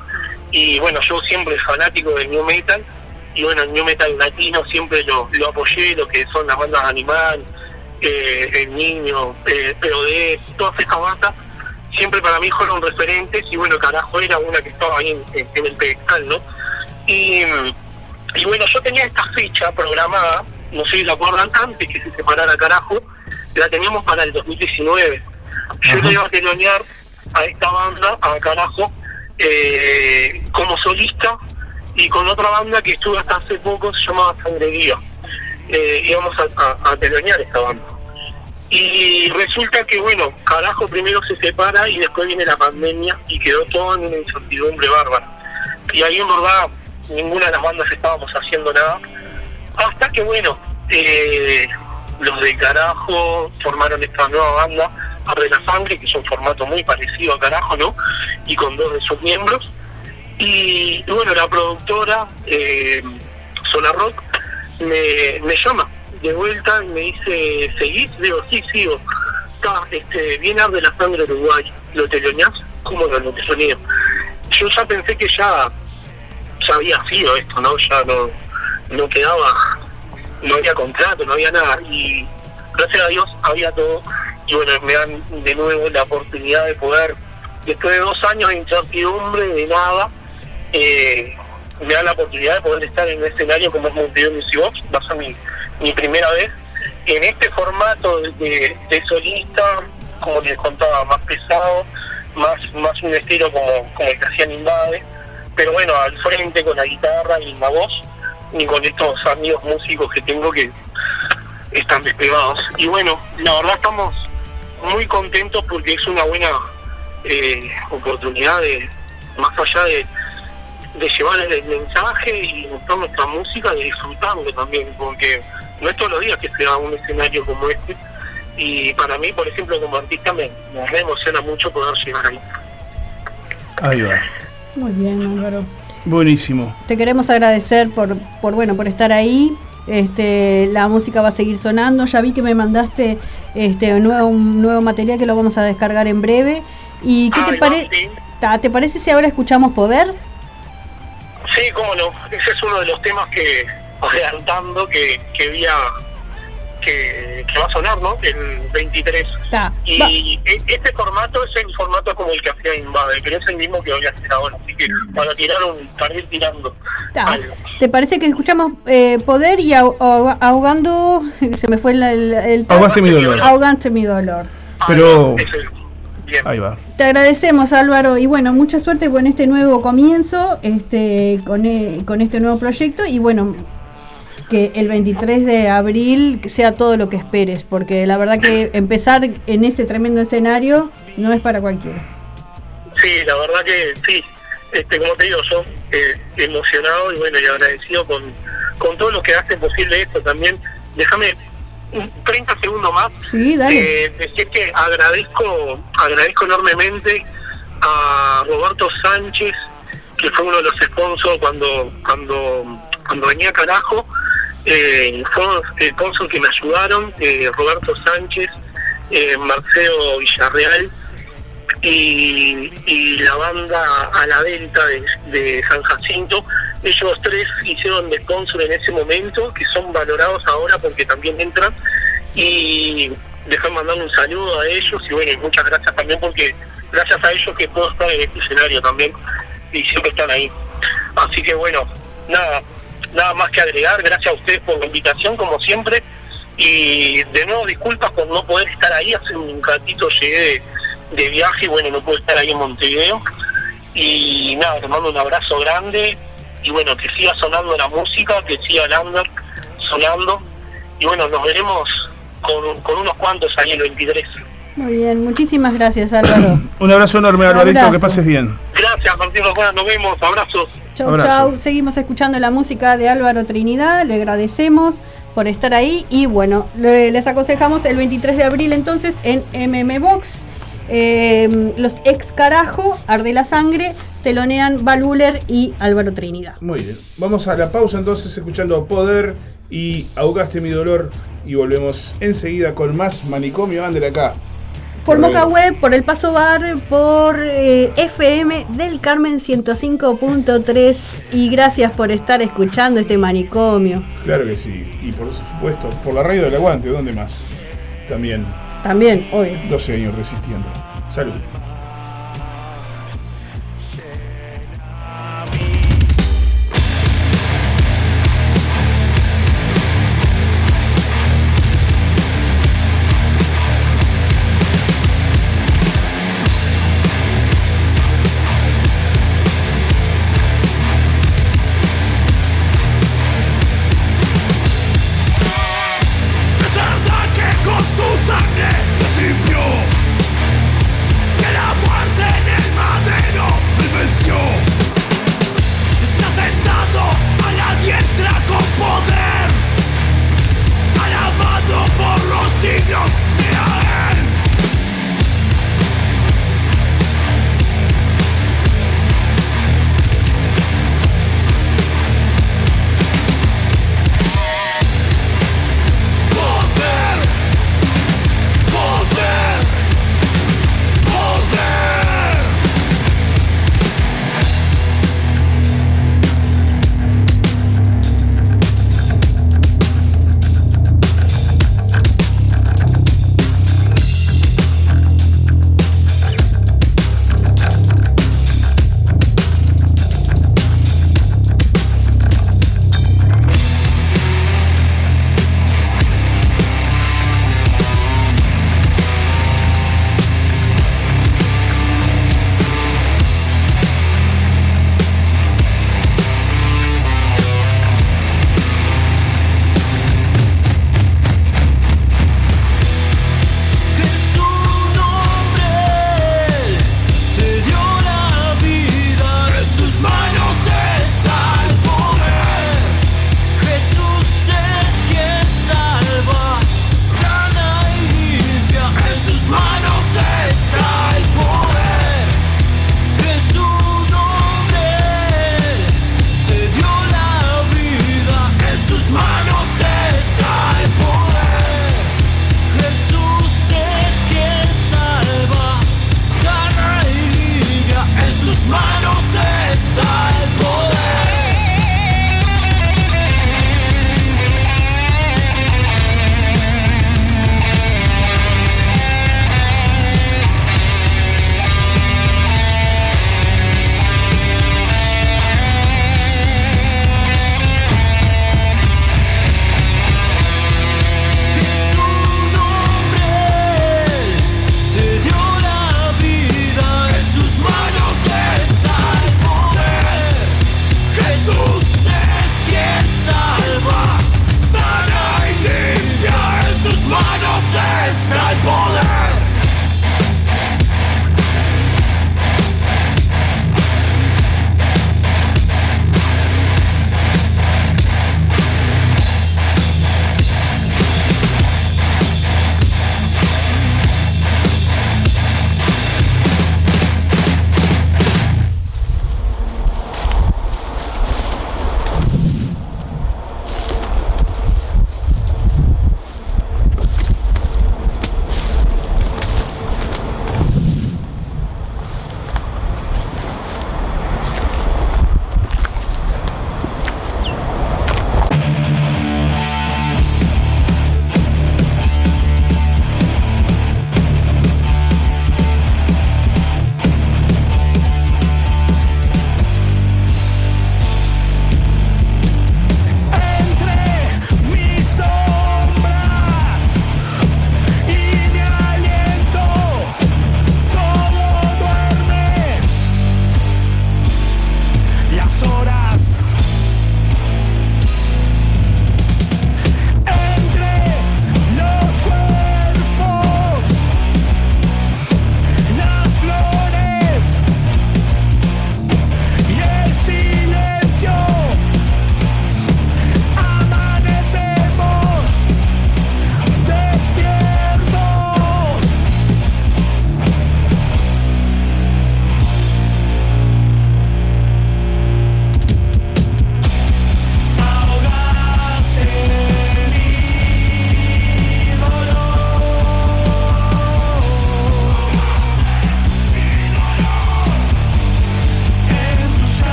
y bueno, yo siempre fanático del New Metal y bueno, el New Metal latino siempre lo, lo apoyé, lo que son las bandas Animal, eh, El Niño, eh, POD, todas estas bandas siempre para mí fueron referentes y bueno, Carajo era una que estaba ahí en, en- el pedestal, ¿no? Y, y bueno, yo tenía esta fecha programada, no sé si la acuerdan, antes que se separara Carajo, la teníamos para el 2019. Yo le iba a telonear a esta banda, a Carajo, eh, como solista y con otra banda que estuve hasta hace poco, se llamaba Sangrería. Eh, íbamos a, a, a telonear esta banda. Y resulta que, bueno, Carajo primero se separa y después viene la pandemia y quedó todo en una incertidumbre bárbara. y ahí en verdad ninguna de las bandas estábamos haciendo nada. Hasta que bueno, eh, los de Carajo formaron esta nueva banda, Arde la Sangre, que es un formato muy parecido a Carajo, ¿no? Y con dos de sus miembros. Y, bueno, la productora, eh, Solar Rock, me llama de vuelta y me dice, ¿seguís? Digo, sí, sigo. Está, este, viene Arde la Sangre Uruguay, ¿lo teloneás? ¿Cómo no lo teloneo? Yo ya pensé que ya, ya había sido esto, ¿no? Ya no, no quedaba, no había contrato, no había nada. Y gracias a Dios había todo. Y bueno, me dan de nuevo la oportunidad de poder, después de dos años de incertidumbre, de nada, eh, me dan la oportunidad de poder estar en un escenario como es Montevideo Music Box, va a mi, mi primera vez en este formato de, solista, como les contaba, más pesado, más, más un estilo como, como el que hacían Invade, pero bueno, al frente con la guitarra y la voz, y con estos amigos músicos que tengo que están despegados. Y bueno, la verdad estamos muy contentos porque es una buena eh, oportunidad de, más allá de, de llevar el mensaje y mostrar nuestra música, de disfrutarlo también, porque no es todos los días que se da un escenario como este. Y para mí, por ejemplo, como artista, me, me re emociona mucho poder llegar ahí. Ahí va. Muy bien, Álvaro. Buenísimo. Te queremos agradecer por, por bueno, por estar ahí. Este, la música va a seguir sonando. Ya vi que me mandaste este un nuevo, un nuevo material que lo vamos a descargar en breve. ¿Y qué te parece? ¿Te parece si ahora escuchamos Poder? Sí, cómo no. Ese es uno de los temas que, adelantando, que, que vi a- que, que va a sonar, ¿no? El 23. Está. Y e- este formato es el formato como el que hacía Invade, pero es el mismo que voy a hacer ahora. Así que para tirar un, para ir tirando. Está. ¿Te parece que escuchamos eh, Poder y ahog- ahog- ahogando? Se me fue el, el, el- Ahogaste mi dolor. Ahogaste mi dolor. Pero. Ahí va. Te agradecemos Álvaro y bueno, mucha suerte con este nuevo comienzo, este, con, eh, con este nuevo proyecto y bueno, que el 23 de abril sea todo lo que esperes, porque la verdad que empezar en ese tremendo escenario no es para cualquiera. Sí, la verdad que sí. Este, como te digo, yo eh, emocionado y bueno, y agradecido con, con todos los que hacen posible esto también. Déjame un 30 segundos más. Sí, dale. Eh, decir que agradezco, agradezco enormemente a Roberto Sánchez, que fue uno de los sponsors cuando, cuando, cuando venía carajo. Eh, fue el sponsor que me ayudaron, eh, Roberto Sánchez, eh, Marcelo Villarreal y, la banda a la venta de, San Jacinto. Ellos tres hicieron de sponsor en ese momento, que son valorados ahora porque también entran. Y dejar mandar un saludo a ellos y bueno, muchas gracias también porque gracias a ellos que puedo estar en este escenario también y siempre están ahí. Así que bueno, nada, nada más que agregar, gracias a ustedes por la invitación como siempre y de nuevo disculpas por no poder estar ahí, hace un ratito llegué de, de viaje y bueno, no puedo estar ahí en Montevideo y nada, te mando un abrazo grande y bueno, que siga sonando la música, que siga el under sonando y bueno, nos veremos con, con unos cuantos ahí el 23. Muy bien, muchísimas gracias Álvaro. Un abrazo enorme, Alvarito. Que pases bien. Gracias Martín Rojana, nos vemos, abrazos. Chau, Abrazo. chau. Seguimos escuchando la música de Álvaro Trinidad. Le agradecemos por estar ahí. Y bueno, le- les aconsejamos el 23 de abril entonces en MM Box. Eh, los ex carajo, Arde la Sangre, telonean Val Buller y Álvaro Trinidad. Muy bien. Vamos a la pausa entonces escuchando Poder y Ahogaste mi dolor. Y volvemos enseguida con más manicomio Under acá. Por Moca Web, por El Paso Bar, por eh, FM del Carmen 105.3. Y gracias por estar escuchando este manicomio. Claro que sí. Y por supuesto, por la radio del aguante, ¿dónde más? También También, obvio. 12 años resistiendo. Salud.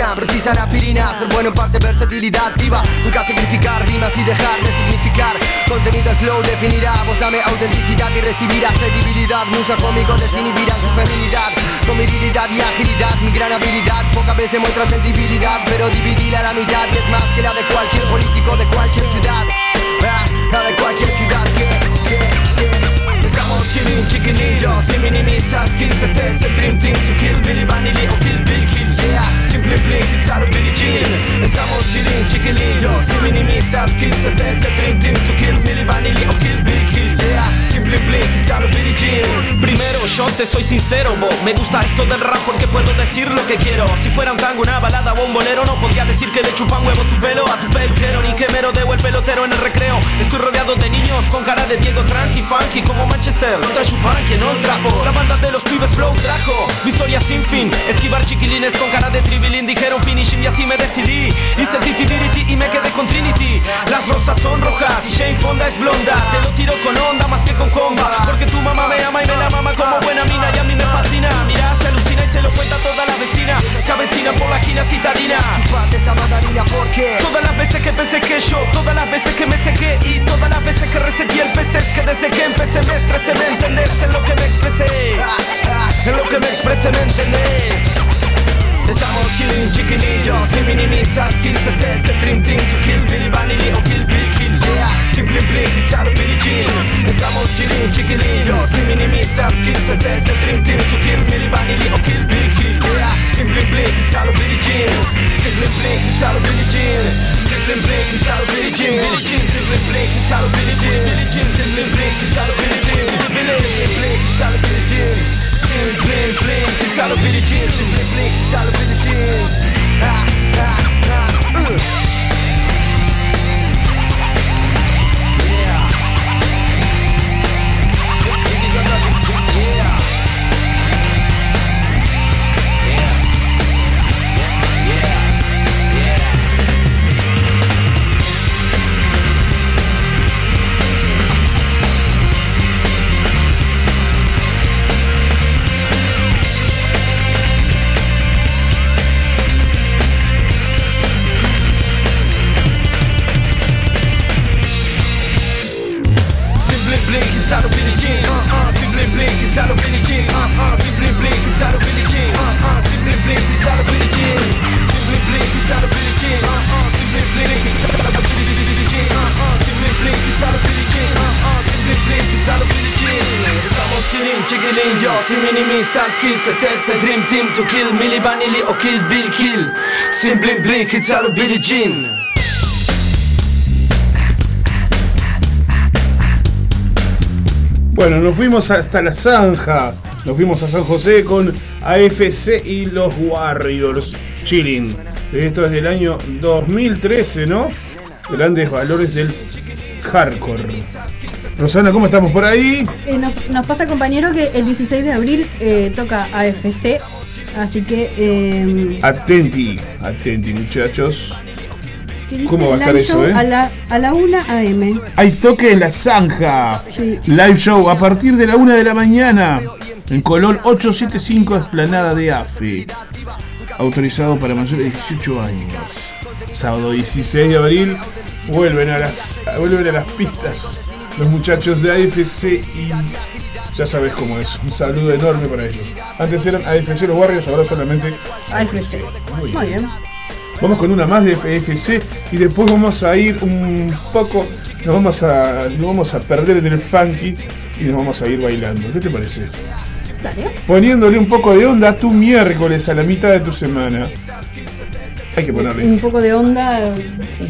Chillan, precisan aspirina Ser bueno en parte, versatilidad viva Nunca sacrificar rimas y dejar de significar. Contenido el flow definirá Vos dame autenticidad y recibirás credibilidad Musa cómico te soy sincero, bo. me gusta esto del rap porque puedo decir lo que quiero. Si fuera un tango, una balada o un bolero No podría decir que le chupan huevo tu pelo a tu peluquero Ni que me rodeo el pelotero en el recreo. Estoy rodeado de niños con cara de Diego Tranqui Funky como Manchester. Contra chupan que no trajo La banda de los pibes flow trajo Mi historia sin fin. Esquivar chiquilines con cara de tribilín Dijeron finishing y así me decidí. Hice titi diriti y me quedé con Trinity. Las rosas son rojas y Shane Fonda es blonda. Te lo tiro con onda más que con comba Porque tu mamá me ama y me la mama como buena Y a mí me fascina. Mira, se alucina y se lo cuenta toda la vecina. Se avecina por la esquina citadina. Chupate esta mandarina porque Todas las veces que pensé que yo Todas las veces que me sequé Y todas las veces que reseteé el PC Es que desde que empecé me estresé ¿Me entendés? En lo que me expresé. En lo que me expresé, ¿me entendés? Estamos chillin, chiquilillos Si minimizar skills, este es el dream team To kill Billy Vanilli o kill Bill Kill Yeah, simple blink, it's out of Billie Jean Estamos chillin, chiquilillos Si minimizar skills, este es el dream team To kill Billy Vanilli o kill Bill Kill Yeah, simple blink, it's out of Billie Jean Simple blink, it's out of Billie Jean Simple blink, it's out of Billie Jean Simple blink, it's out of Billie Jean Simple blink, it's out of Billie Jean Simple blink, it's Bueno, nos fuimos hasta la zanja. Nos fuimos a San José con AFC y los Warriors. Chilling. Esto es del año 2013, ¿no? Grandes valores del hardcore. Rosana, ¿cómo estamos por ahí? Eh, nos, nos pasa, compañero, que el 16 de abril eh, toca AFC. Así que. eh, Atenti, atenti, muchachos. ¿Cómo va a estar eso, eh? A la, a la 1 AM. Hay toque en la zanja. Sí. Live show a partir de la 1 de la mañana. En Colón 875 Esplanada de AFE. Autorizado para mayores de 18 años. Sábado 16 de abril vuelven a las, vuelven a las pistas los muchachos de AFC y ya sabes cómo es. Un saludo enorme para ellos. Antes eran AFC los Warriors, ahora solamente AFC. Muy Muy bien. Vamos con una más de FFC y después vamos a ir un poco, nos vamos a, nos vamos a perder en el funky y nos vamos a ir bailando. ¿Qué te parece? Dale. Poniéndole un poco de onda a tu miércoles, a la mitad de tu semana. Hay que ponerle. Un poco de onda.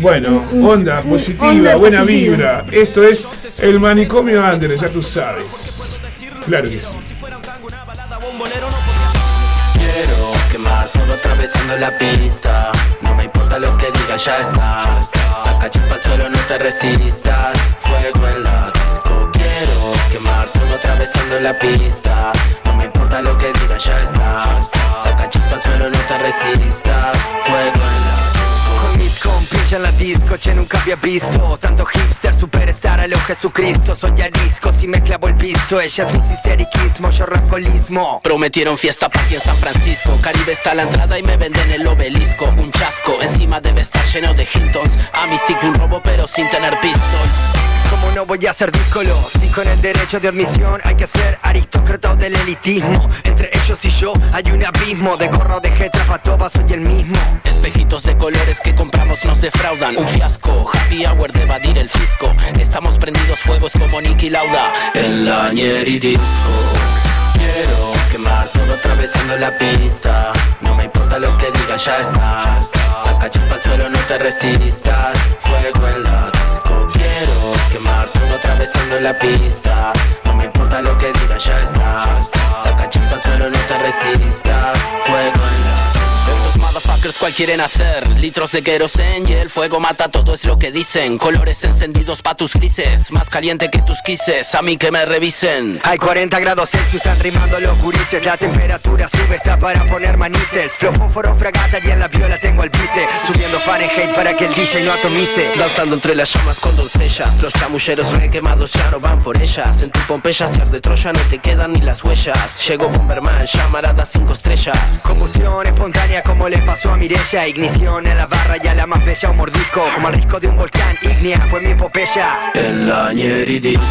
Bueno, onda positiva, onda buena positiva. vibra. Esto es el manicomio Andrés, ya tú sabes. Claro que sí. Quiero quemar todo atravesando la pista No me importa lo que diga, ya está Saca chispa suelo, no te resistas Fuego en la disco Quiero quemar todo atravesando la pista. No me importa lo que diga, ya está. Saca chispa al suelo, no te resistas. Fuego en la Con mis compinches en la disco, che nunca había visto. Tanto hipster, superstar a lo Jesucristo. Soy arisco, si me clavo el visto Ella es mi histeriquismo, yo rancolismo. Prometieron fiesta party en San Francisco. Caribe está a la entrada y me venden el obelisco. Un chasco, encima debe estar lleno de Hiltons. A mi stick un robo pero sin tener pistols ¿Cómo no voy a ser díscolo? Si con el derecho de admisión hay que ser aristócrata del elitismo. Entre ellos y yo hay un abismo De gorro de jetra pa' todas soy el mismo. Espejitos de colores que compramos nos defraudan. Un fiasco, happy hour de evadir el fisco. Estamos prendidos fuegos como Nicky Lauda. En la Ñeri Disco Quiero quemar todo atravesando la pista. No me importa lo que diga, ya está. Saca chispa al suelo, no te resistas. Fuego en la atravesando la pista. No me importa lo que diga, ya está. Saca chispa al suelo, no te resistas. Fuego en la motherfuckers cual quieren hacer Litros de querosén y el fuego mata todo es lo que dicen. Colores encendidos pa' tus grises Más caliente que tus quises, a mí que me revisen. Hay 40 grados Celsius, están rimando los gurises. La temperatura sube, está para poner manices Flow, fósforo, fragata y en la viola tengo el vice. Subiendo Fahrenheit para que el DJ no atomice. Danzando entre las llamas con doncellas. Los chamulleros requemados ya no van por ellas. En tu Pompeya ser de Troya no te quedan ni las huellas. Llegó Bomberman, llamarada cinco estrellas. Combustión espontánea como le pasó a Mirella Ignición en la barra y a la más bella un mordisco Como el risco de un volcán ígnea fue mi epopeya. En la Disco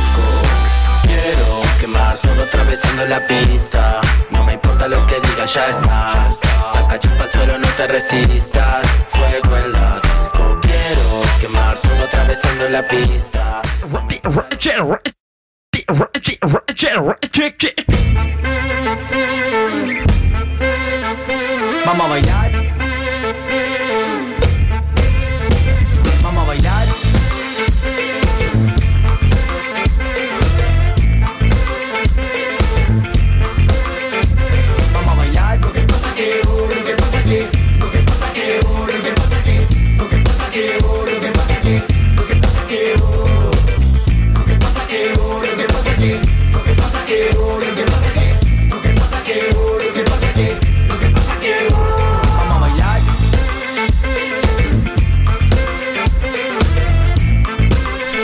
Quiero quemar todo atravesando la pista. No me importa lo que diga, ya está. Saca chispa al suelo, no te resistas. Fuego en la disco. Quiero quemar todo atravesando la pista. Vamos a bailar.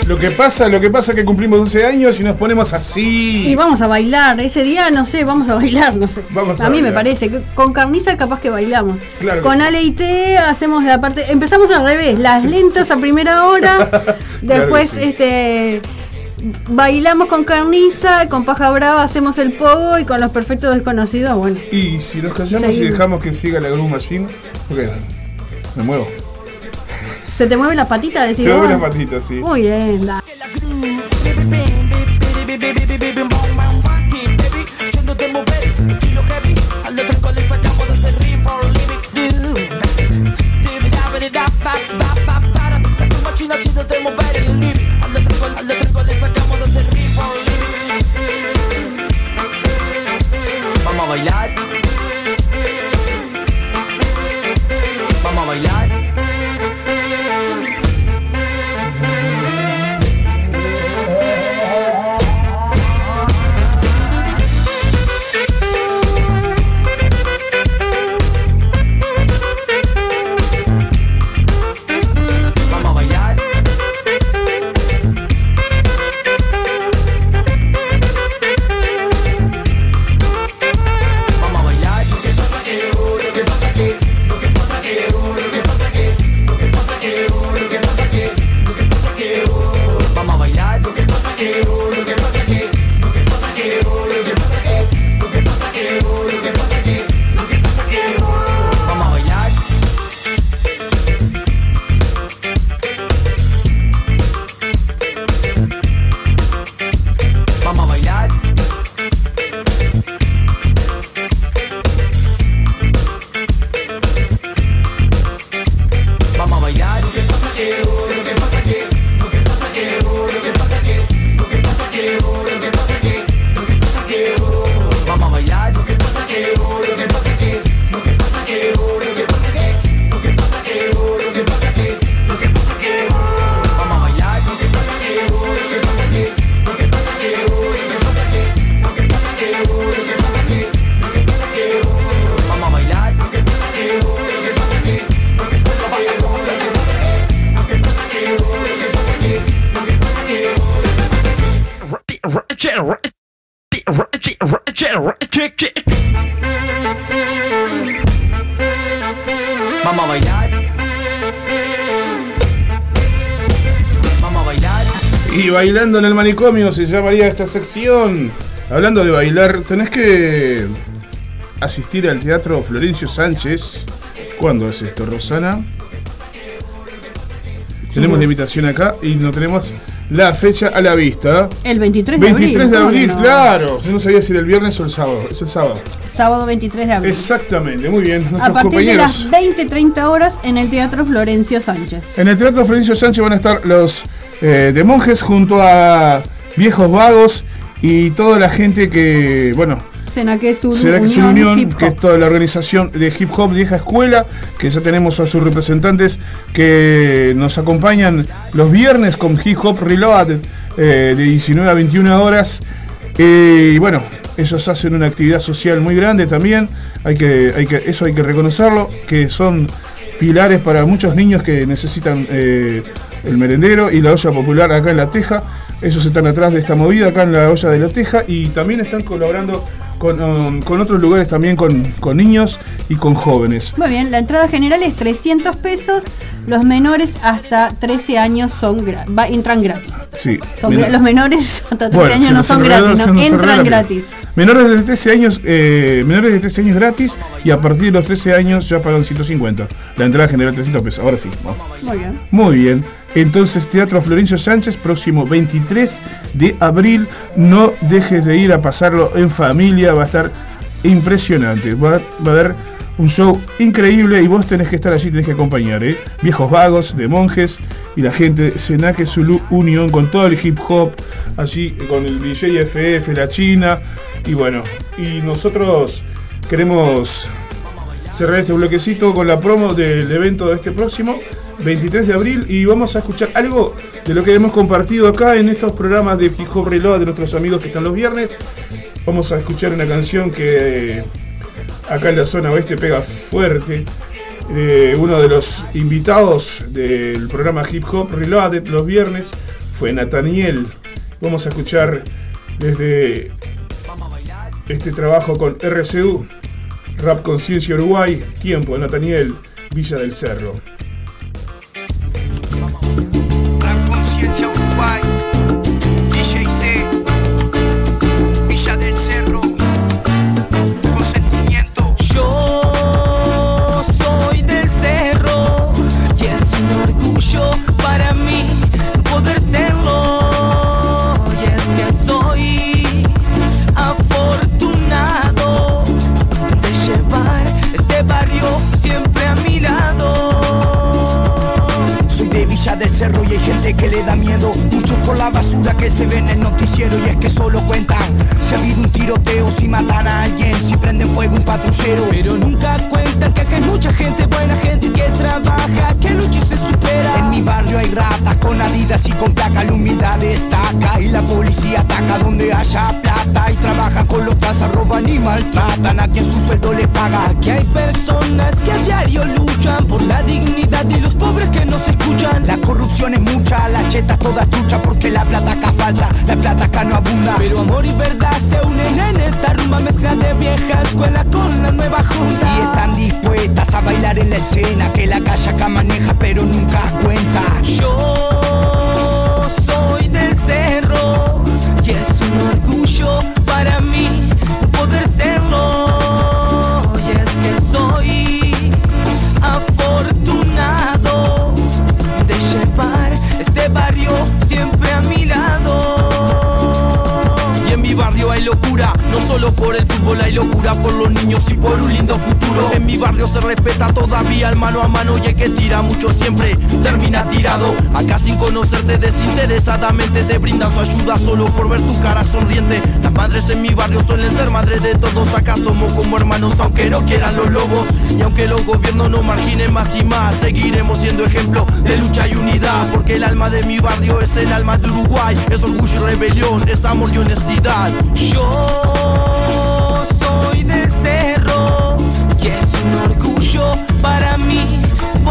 Lo que pasa, lo que pasa es que cumplimos 12 años y nos ponemos así. Y vamos a bailar, ese día no sé, vamos a bailar, no sé. Vamos a a mí me parece que con carniza capaz que bailamos. Claro que con sí. Ale y T hacemos la parte, empezamos al revés, las lentas a primera hora, después sí. este bailamos con carniza, con paja brava hacemos el pogo y con los perfectos desconocidos, bueno. Y si nos callamos y dejamos que siga la Groove Machine, porque me muevo. ¿Se te mueven las patitas? Decís Se mueven vos? las patitas, sí. Muy bien, da. Haciéndote mover, estilo manicomio se llamaría esta sección. Hablando de bailar, tenés que asistir al Teatro Florencio Sánchez. ¿Cuándo es esto, Rosana? Tenemos la invitación acá y no tenemos la fecha a la vista. El 23 de 23 de abril. abril, ¿cómo no? claro. Yo no sabía si era el viernes o el sábado. Es el sábado. Sábado 23 de abril. Exactamente, muy bien. A Nuestros partir de las 20-30 horas en el Teatro Florencio Sánchez. En el Teatro Florencio Sánchez van a estar los eh, de monjes junto a viejos vagos y toda la gente que, bueno, será que es Unión, una unión, que es toda la organización de hip hop vieja escuela, que ya tenemos a sus representantes que nos acompañan los viernes con hip hop reloaded eh, de 19 a 21 horas. Eh, y bueno, ellos hacen una actividad social muy grande también, hay que, hay que, eso hay que reconocerlo, que son pilares para muchos niños que necesitan eh, el merendero y la olla popular acá en La Teja. Ellos están atrás de esta movida acá en la olla de La Teja y también están colaborando con, um, con otros lugares también con, con niños y con jóvenes. Muy bien, la entrada general es 300 pesos. Los menores hasta 13 años son gra- va- entran gratis. Sí. Son Bien. gra- los menores hasta 13 Bueno, años no son gratis, no, entran gratis. Menores de 13 años, eh, menores de 13 años gratis y a partir de los 13 años ya pagan 150. La entrada general 300 pesos. Ahora sí, vamos. Muy bien. Muy bien. Entonces, Teatro Florencio Sánchez, próximo 23 de abril. No dejes de ir a pasarlo en familia, va a estar impresionante. Va, va a haber un show increíble y vos tenés que estar allí, tenés que acompañar, ¿eh? Viejos vagos, de monjes y la gente Senaque Zulu Union con todo el hip hop, allí con el DJ FF, la China. Y bueno, y nosotros queremos cerrar este bloquecito con la promo del evento de este próximo 23 de abril y vamos a escuchar algo de lo que hemos compartido acá en estos programas de Hip Hop Reload de nuestros amigos que están los viernes. Vamos a escuchar una canción que eh, acá en la zona oeste pega fuerte. Eh, uno de los invitados del programa Hip Hop Reloaded los viernes fue Nathaniel. Vamos a escuchar desde este trabajo con RCU, Rap Conciencia Uruguay, Tiempo, Nathaniel, Villa del Cerro. Cerro y hay gente que le da miedo. Muchos por la basura que se ve en el noticiero y es que solo cuentan. Si ha habido un tiroteo, si matan a alguien, si prenden fuego un patrullero. Pero nunca cuentan que acá hay mucha gente, buena gente que trabaja, que lucha y se supera. En mi barrio hay ratas con adidas y con placa, la humildad destaca y la policía ataca donde haya y trabajan con los tazas, roban y maltratan a quien su sueldo le paga. Aquí hay personas que a diario luchan por la dignidad y los pobres que no se escuchan. La corrupción es mucha, la cheta toda trucha porque la plata acá falta, la plata acá no abunda. Pero amor y verdad se unen en esta rumba mezcla de vieja escuela con la nueva junta. Y están dispuestas a bailar en la escena que la calle acá maneja pero nunca cuenta. Yo solo por el fútbol hay locura por los niños y por un lindo futuro. En mi barrio se respeta todavía el mano a mano y el que tira mucho siempre termina tirado. Acá sin conocerte desinteresadamente te brindan su ayuda solo por ver tu cara sonriente. Las madres en mi barrio suelen ser madres de todos, acá somos como hermanos aunque no quieran los lobos. Y aunque los gobiernos nos marginen más y más, seguiremos siendo ejemplo de lucha y unidad. Porque el alma de mi barrio es el alma de Uruguay, es orgullo y rebelión, es amor y honestidad. Yo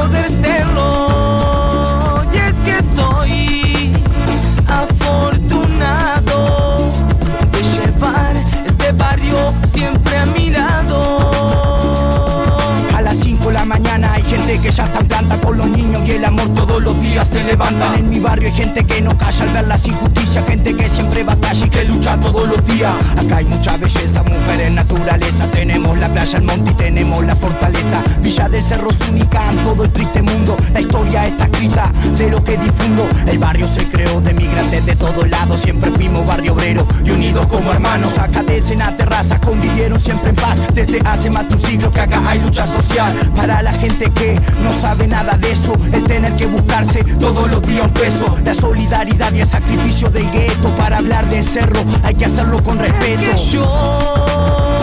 poder levantan. En mi barrio hay gente que no calla al ver las injusticias Gente que siempre batalla y que lucha todos los días. Acá hay mucha belleza, mujeres, naturaleza. Tenemos la playa, el monte y tenemos la fortaleza. Villa del Cerro es única en todo el triste mundo. La historia está escrita de lo que difundo. El barrio se creó de migrantes de todos lados Siempre fuimos barrio obrero y unidos como hermanos. Acá de escena terraza convivieron siempre en paz. Desde hace más de un siglo que acá hay lucha social. Para la gente que no sabe nada de eso El tener que todos los días un peso. La solidaridad y el sacrificio del gueto. Para hablar del cerro hay que hacerlo con respeto. Yo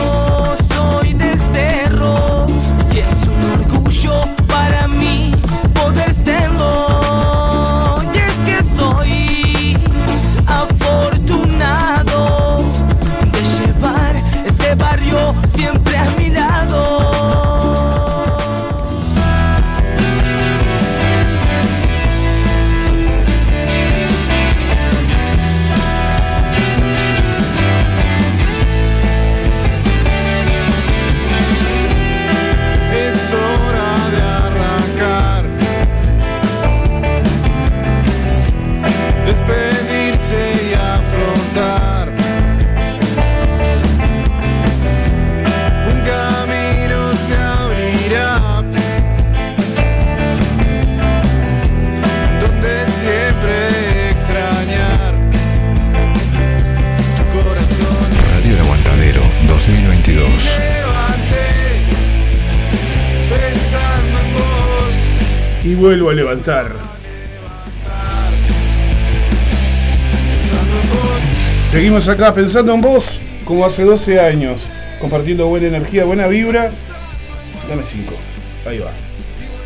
vuelvo a levantar. Seguimos acá pensando en vos, como hace 12 años, compartiendo buena energía, buena vibra. Dame 5. Ahí va.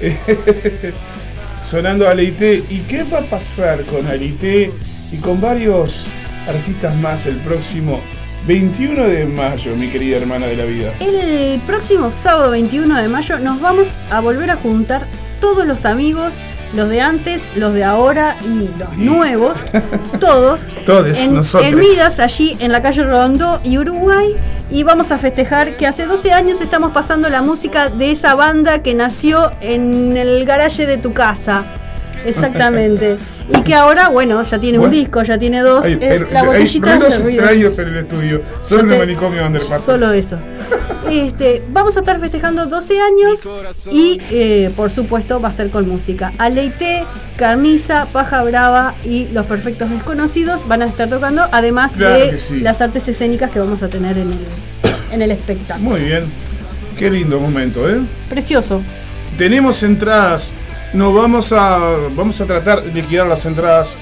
Sonando Aleité. ¿Y qué va a pasar con Aleité y con varios artistas más el próximo 21 de mayo, mi querida hermana de la vida? El próximo sábado 21 de mayo nos vamos a volver a juntar todos los amigos, los de antes, los de ahora y los nuevos, todos. Todes, en, nosotros. en Midas, allí en la calle Rodó y Uruguay. Y vamos a festejar que hace 12 años estamos pasando la música de esa banda que nació en el garaje de tu casa. Exactamente. y que ahora, bueno, ya tiene un disco, ya tiene dos. Hay, eh, hay- la hay botellita ruidos se ruido. extraños en el estudio. Solo en Yo el te- manicomio Underpass. Solo eso. Este, vamos a estar festejando 12 años y eh, por supuesto va a ser con música. Aleite, Carniza, Paja Brava y Los Perfectos Desconocidos van a estar tocando, además Claro de sí. las artes escénicas que vamos a tener en el, en el espectáculo. Muy bien. Qué lindo momento, ¿eh? Precioso. Tenemos entradas. No vamos a vamos a tratar de liquidar las entradas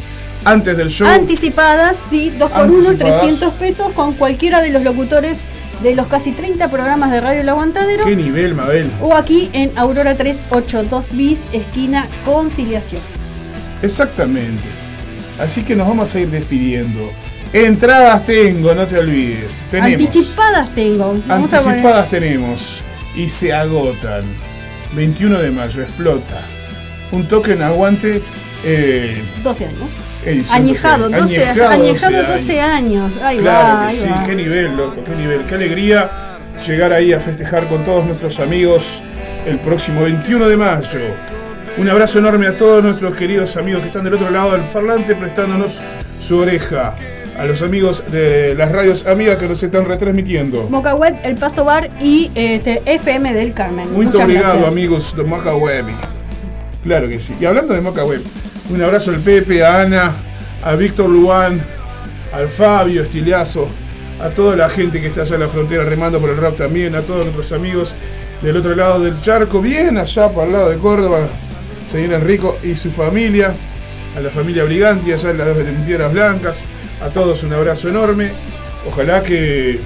antes del show. Anticipadas, sí, 2 por 1 Anticipadas. 300 pesos con cualquiera de los locutores de los casi 30 programas de Radio El Aguantadero. Qué nivel, Mabel. O aquí en Aurora 382 bis, esquina Conciliación. Exactamente. Así que nos vamos a ir despidiendo. Entradas tengo, no te olvides. Tenemos. Anticipadas tengo. Vamos a poner- Anticipadas tenemos. Y se agotan. 21 de mayo, explota. Un toque en aguante. Eh, 12 años. Añejado, 12 12, añejado, añejado 12 12 años. Ahí Claro va, que ahí sí, va. qué nivel, loco, qué nivel, qué alegría llegar ahí a festejar con todos nuestros amigos el próximo 21 de mayo. Un abrazo enorme a todos nuestros queridos amigos que están del otro lado del parlante prestándonos su oreja. A los amigos de las radios amigas que nos están retransmitiendo. Moca Web, El Paso Bar y este, FM del Carmen. Muy Muchas obrigado, gracias. amigos de Moca Web. Claro que sí. Y hablando de Moca Web, un abrazo al Pepe, a Ana, a Víctor Luán, al Fabio Estilazo, a toda la gente que está allá en la frontera remando por el rap también, a todos nuestros amigos del otro lado del charco, bien allá para el lado de Córdoba, señor Enrico y su familia, a la familia Briganti allá en las Piedras Blancas, a todos un abrazo enorme. Ojalá que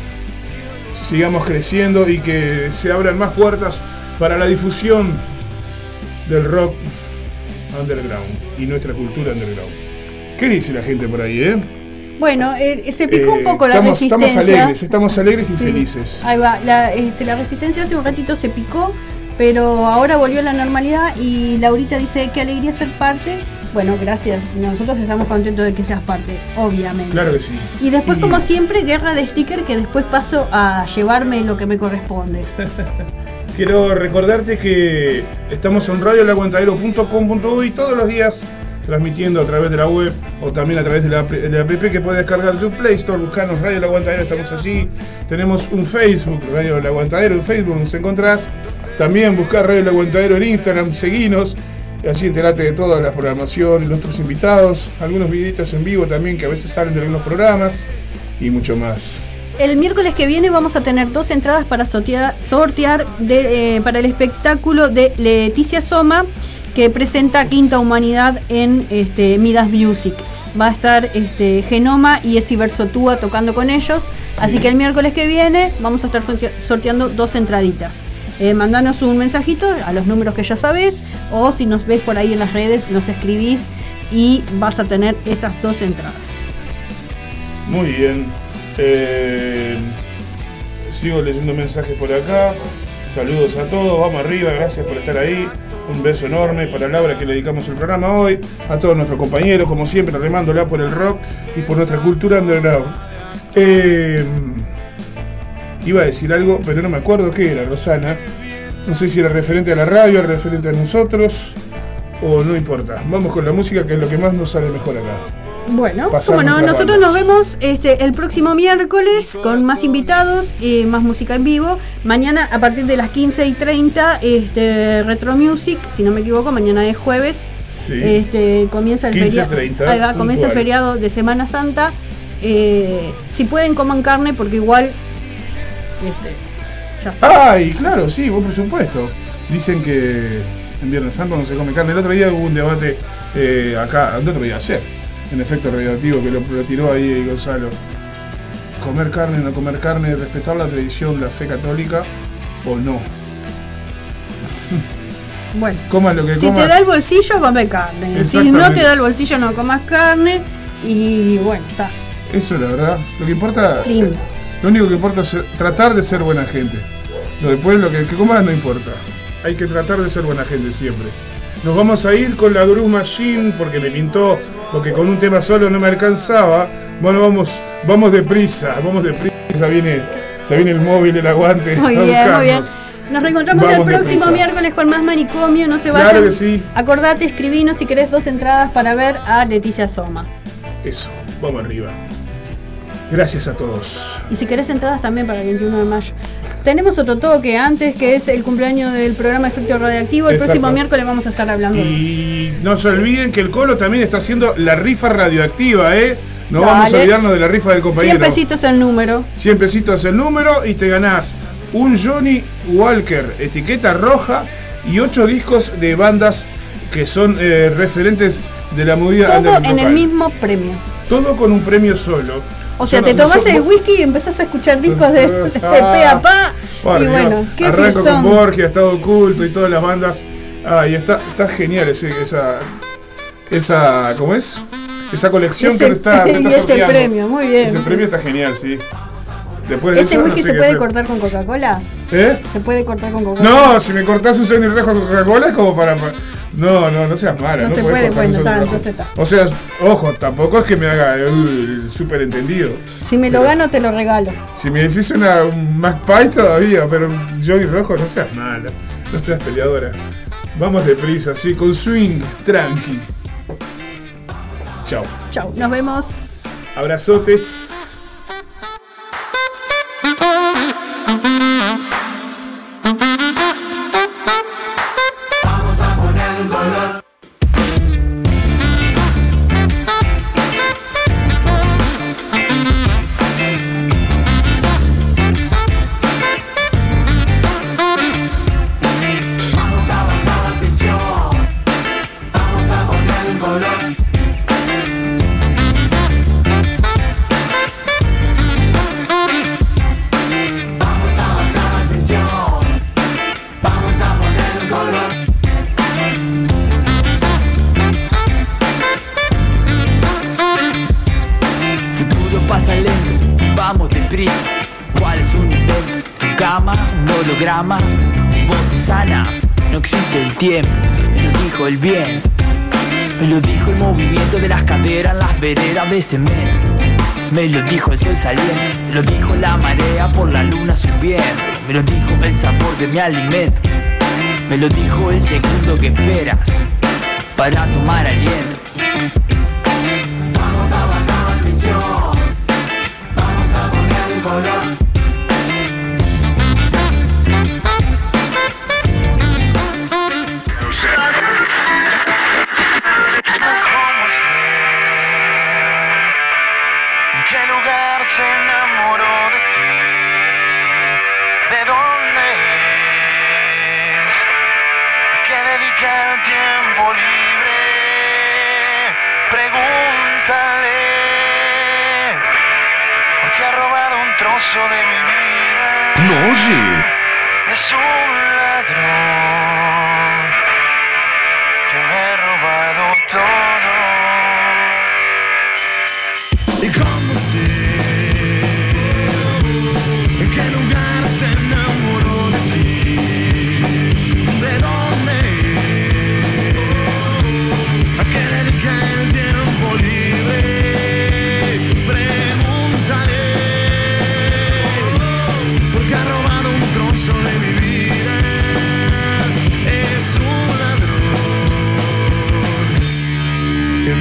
sigamos creciendo y que se abran más puertas para la difusión del rock underground y nuestra cultura underground. ¿Qué dice la gente por ahí, eh? Bueno, eh, se picó Eh, un poco la estamos, resistencia. Estamos alegres, estamos alegres y Sí. felices. Ahí va, la, este, la resistencia hace un ratito se picó, pero ahora volvió a la normalidad y Laurita dice qué alegría ser parte. Bueno, gracias. Nosotros estamos contentos de que seas parte, obviamente. Claro que sí. Y después, Y- como siempre, guerra de sticker que después paso a llevarme lo que me corresponde. Quiero recordarte que estamos en radiolaguantadero.com.uy todos los días transmitiendo a través de la web o también a través de la, de la app que puedes descargar de tu Play Store, buscarnos Radio El Aguantadero, estamos allí. Tenemos un Facebook, Radio El Aguantadero, en Facebook nos encontrás. También buscar Radio El Aguantadero en Instagram, seguinos. Así enterate de toda la programación, nuestros invitados, algunos videitos en vivo también que a veces salen de algunos programas y mucho más. El miércoles que viene vamos a tener dos entradas para sortear, sortear de, eh, para el espectáculo de Leticia Soma que presenta Quinta Humanidad en este, Midas Music. Va a estar este, Genoma y Esiverso Túa tocando con ellos. Así que el miércoles que viene vamos a estar sortea- sorteando dos entraditas. Eh, mandanos un mensajito a los números que ya sabés o si nos ves por ahí en las redes nos escribís y vas a tener esas dos entradas. Muy bien. Eh, sigo leyendo mensajes por acá. Saludos a todos, vamos arriba, gracias por estar ahí. Un beso enorme para Laura que le dedicamos el programa hoy. A todos nuestros compañeros, como siempre, remándola por el rock y por nuestra cultura underground. Eh, iba a decir algo, pero no me acuerdo qué era, Rosana. No sé si era referente a la radio, referente a nosotros, o no importa. Vamos con la música, que es lo que más nos sale mejor acá. Bueno, como no, nosotros nos vemos este, el próximo miércoles con más invitados y más música en vivo. Mañana a partir de las 15 y 30, este, Retro Music, si no me equivoco, mañana es jueves. Sí. Este, comienza el 15, feriado. 30, Ahí va, comienza el feriado de Semana Santa. Eh, si pueden coman carne porque igual este, ya está. Ay, claro, sí, vos por supuesto. Dicen que en Viernes Santo no se come carne. El otro día hubo un debate eh, acá, el otro día ayer, en efecto radioactivo, que lo, lo tiró ahí Gonzalo. Comer carne, no comer carne, respetar la tradición, la fe católica o no. Bueno, Comas lo que si comas. te da el bolsillo, come carne. Si no te da el bolsillo, no comas carne. Y bueno, está. Eso es la verdad. Lo que importa. Lindo. Lo único que importa es tratar de ser buena gente. Lo después, lo que, que comas no importa. Hay que tratar de ser buena gente siempre. Nos vamos a ir con la Groove Machine porque me pintó, porque con un tema solo no me alcanzaba. Bueno, vamos, vamos deprisa, vamos deprisa. Ya viene, ya viene el móvil, el aguante. Muy bien, muy bien. buscarnos. Nos reencontramos el próximo deprisa. miércoles con más manicomio. No se Claro vayan. que sí. Acordate, escribinos si querés dos entradas para ver a Leticia Soma. Eso, vamos arriba. Gracias a todos. Y si querés entradas también para el 21 de mayo. Tenemos otro toque antes, que es el cumpleaños del programa Efecto Radioactivo. El Exacto. próximo miércoles vamos a estar hablando de eso. Y no se olviden que el Colo también está haciendo la rifa radioactiva, ¿eh? No Dale. vamos a olvidarnos de la rifa del 100 compañero. pesitos el número. 100 pesitos el número y te ganás un Johnny Walker, etiqueta roja y 8 discos de bandas que son eh, referentes de la movida Todo en el mismo premio. Todo con un premio solo. O sea, te no so- el whisky y empezás a escuchar discos de, de pe a pa. Por y Dios. bueno, qué Arranco fiestón. con Borgia, Estado Oculto y todas las bandas. Ah, y está, está genial ese, esa. Esa. ¿Cómo es? Esa colección Ese- que está, se está y ese premio, muy bien. Ese premio está genial, sí. Después de ¿Ese no whisky sé se puede hacer. cortar con Coca-Cola? ¿Eh? ¿Se puede cortar con Coca-Cola? No, si me cortás un Johnny Rejo con Coca-Cola es como para. pa- No, no, no seas mala. No No, se puede, bueno, está, Rojo. entonces está. O sea, ojo, tampoco es que me haga el súper entendido. Si me lo gano, te lo regalo. Si me decís una, un McPie todavía, pero un Johnny Rojo, no seas mala, no seas peleadora. Vamos deprisa, sí, con swing, tranqui. Chao. Chau, nos vemos. Abrazotes. Me lo dijo la marea por la luna subiendo. Me lo dijo el sabor de mi alimento. Me lo dijo el segundo que esperas para tomar aliento.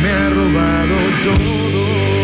me ha robado todo.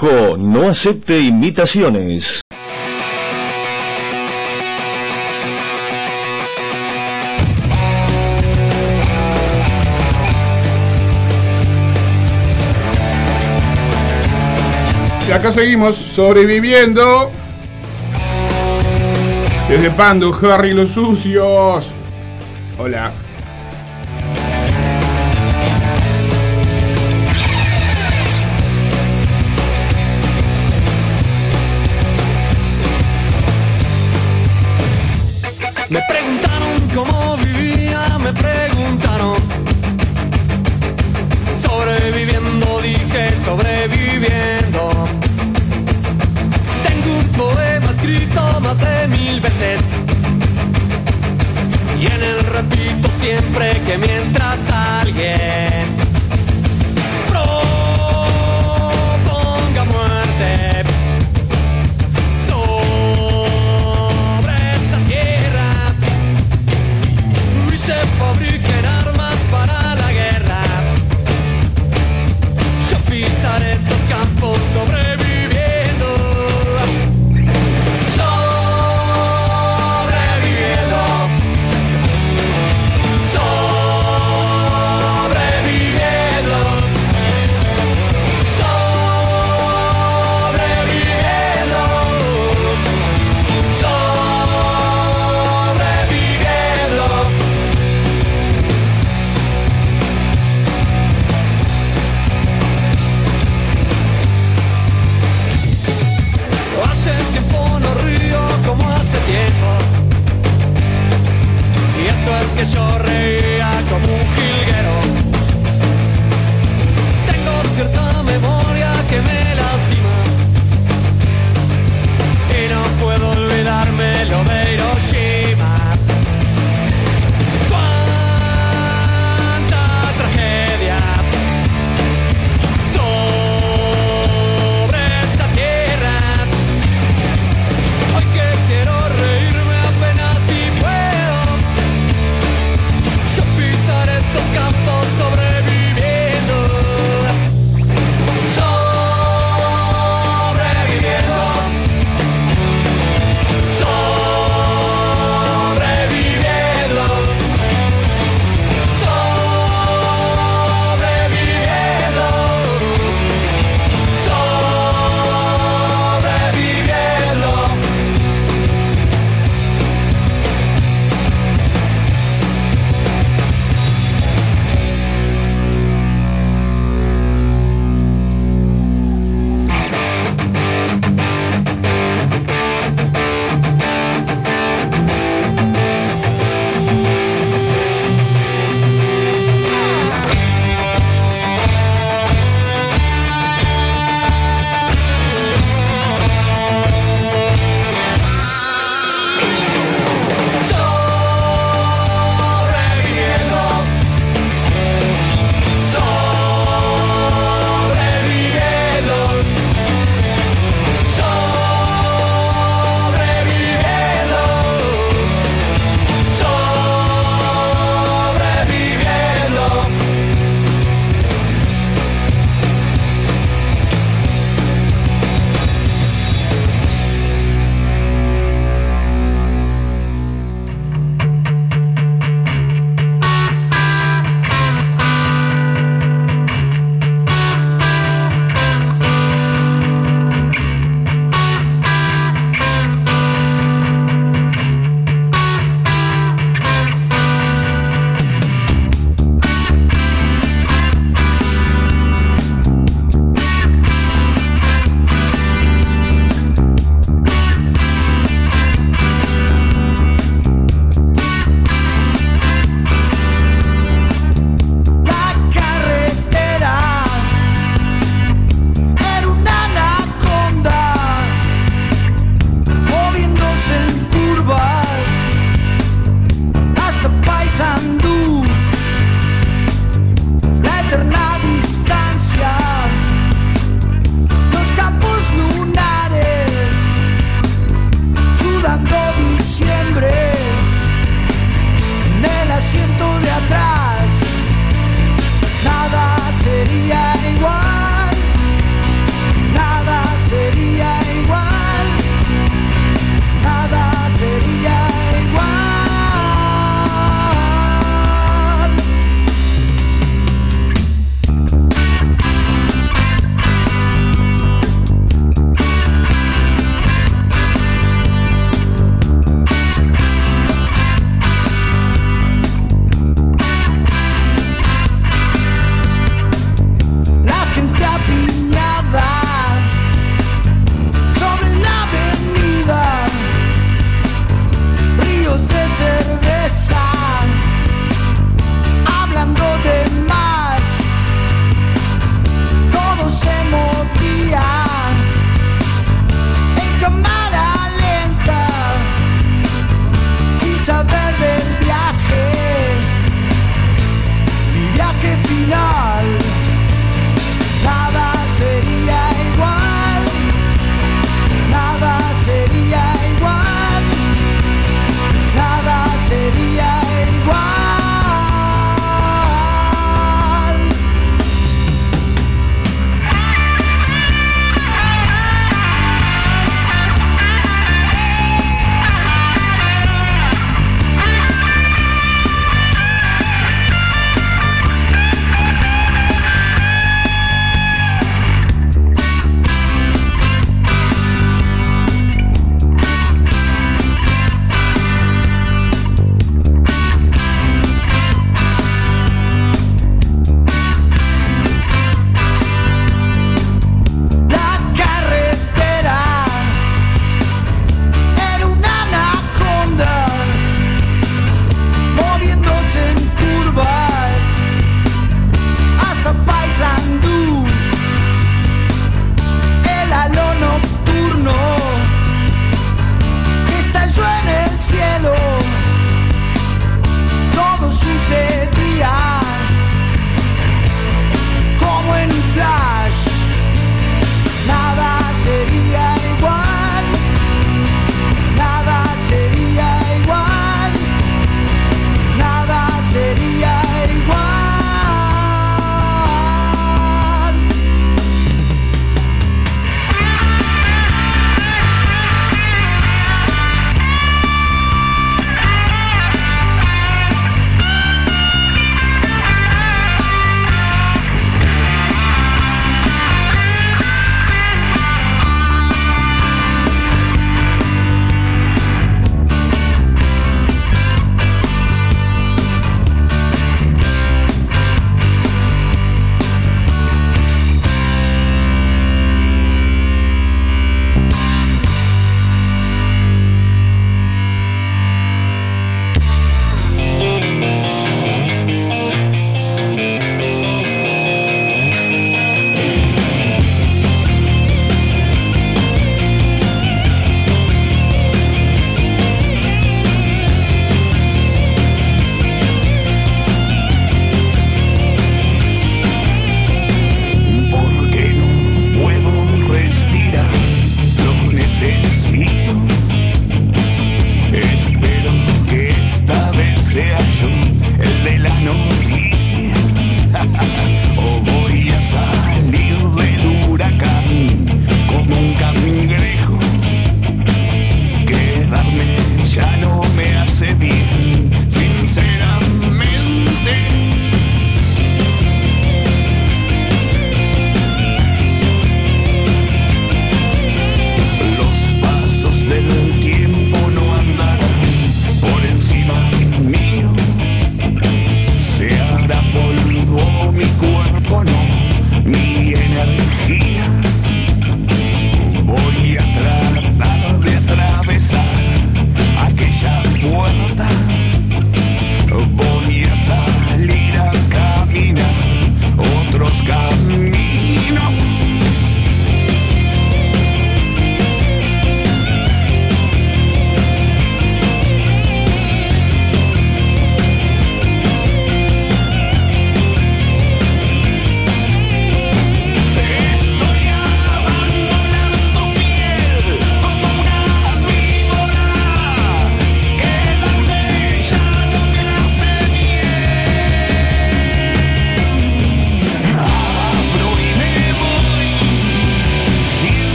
No acepte imitaciones. Y acá seguimos sobreviviendo. Desde Pando, Harry los sucios. Hola. que sobreviviendo. Tengo un poema escrito más de mil veces. Y en él repito siempre que mientras alguien proponga muerte. sobre esta tierra, Luis se fabrica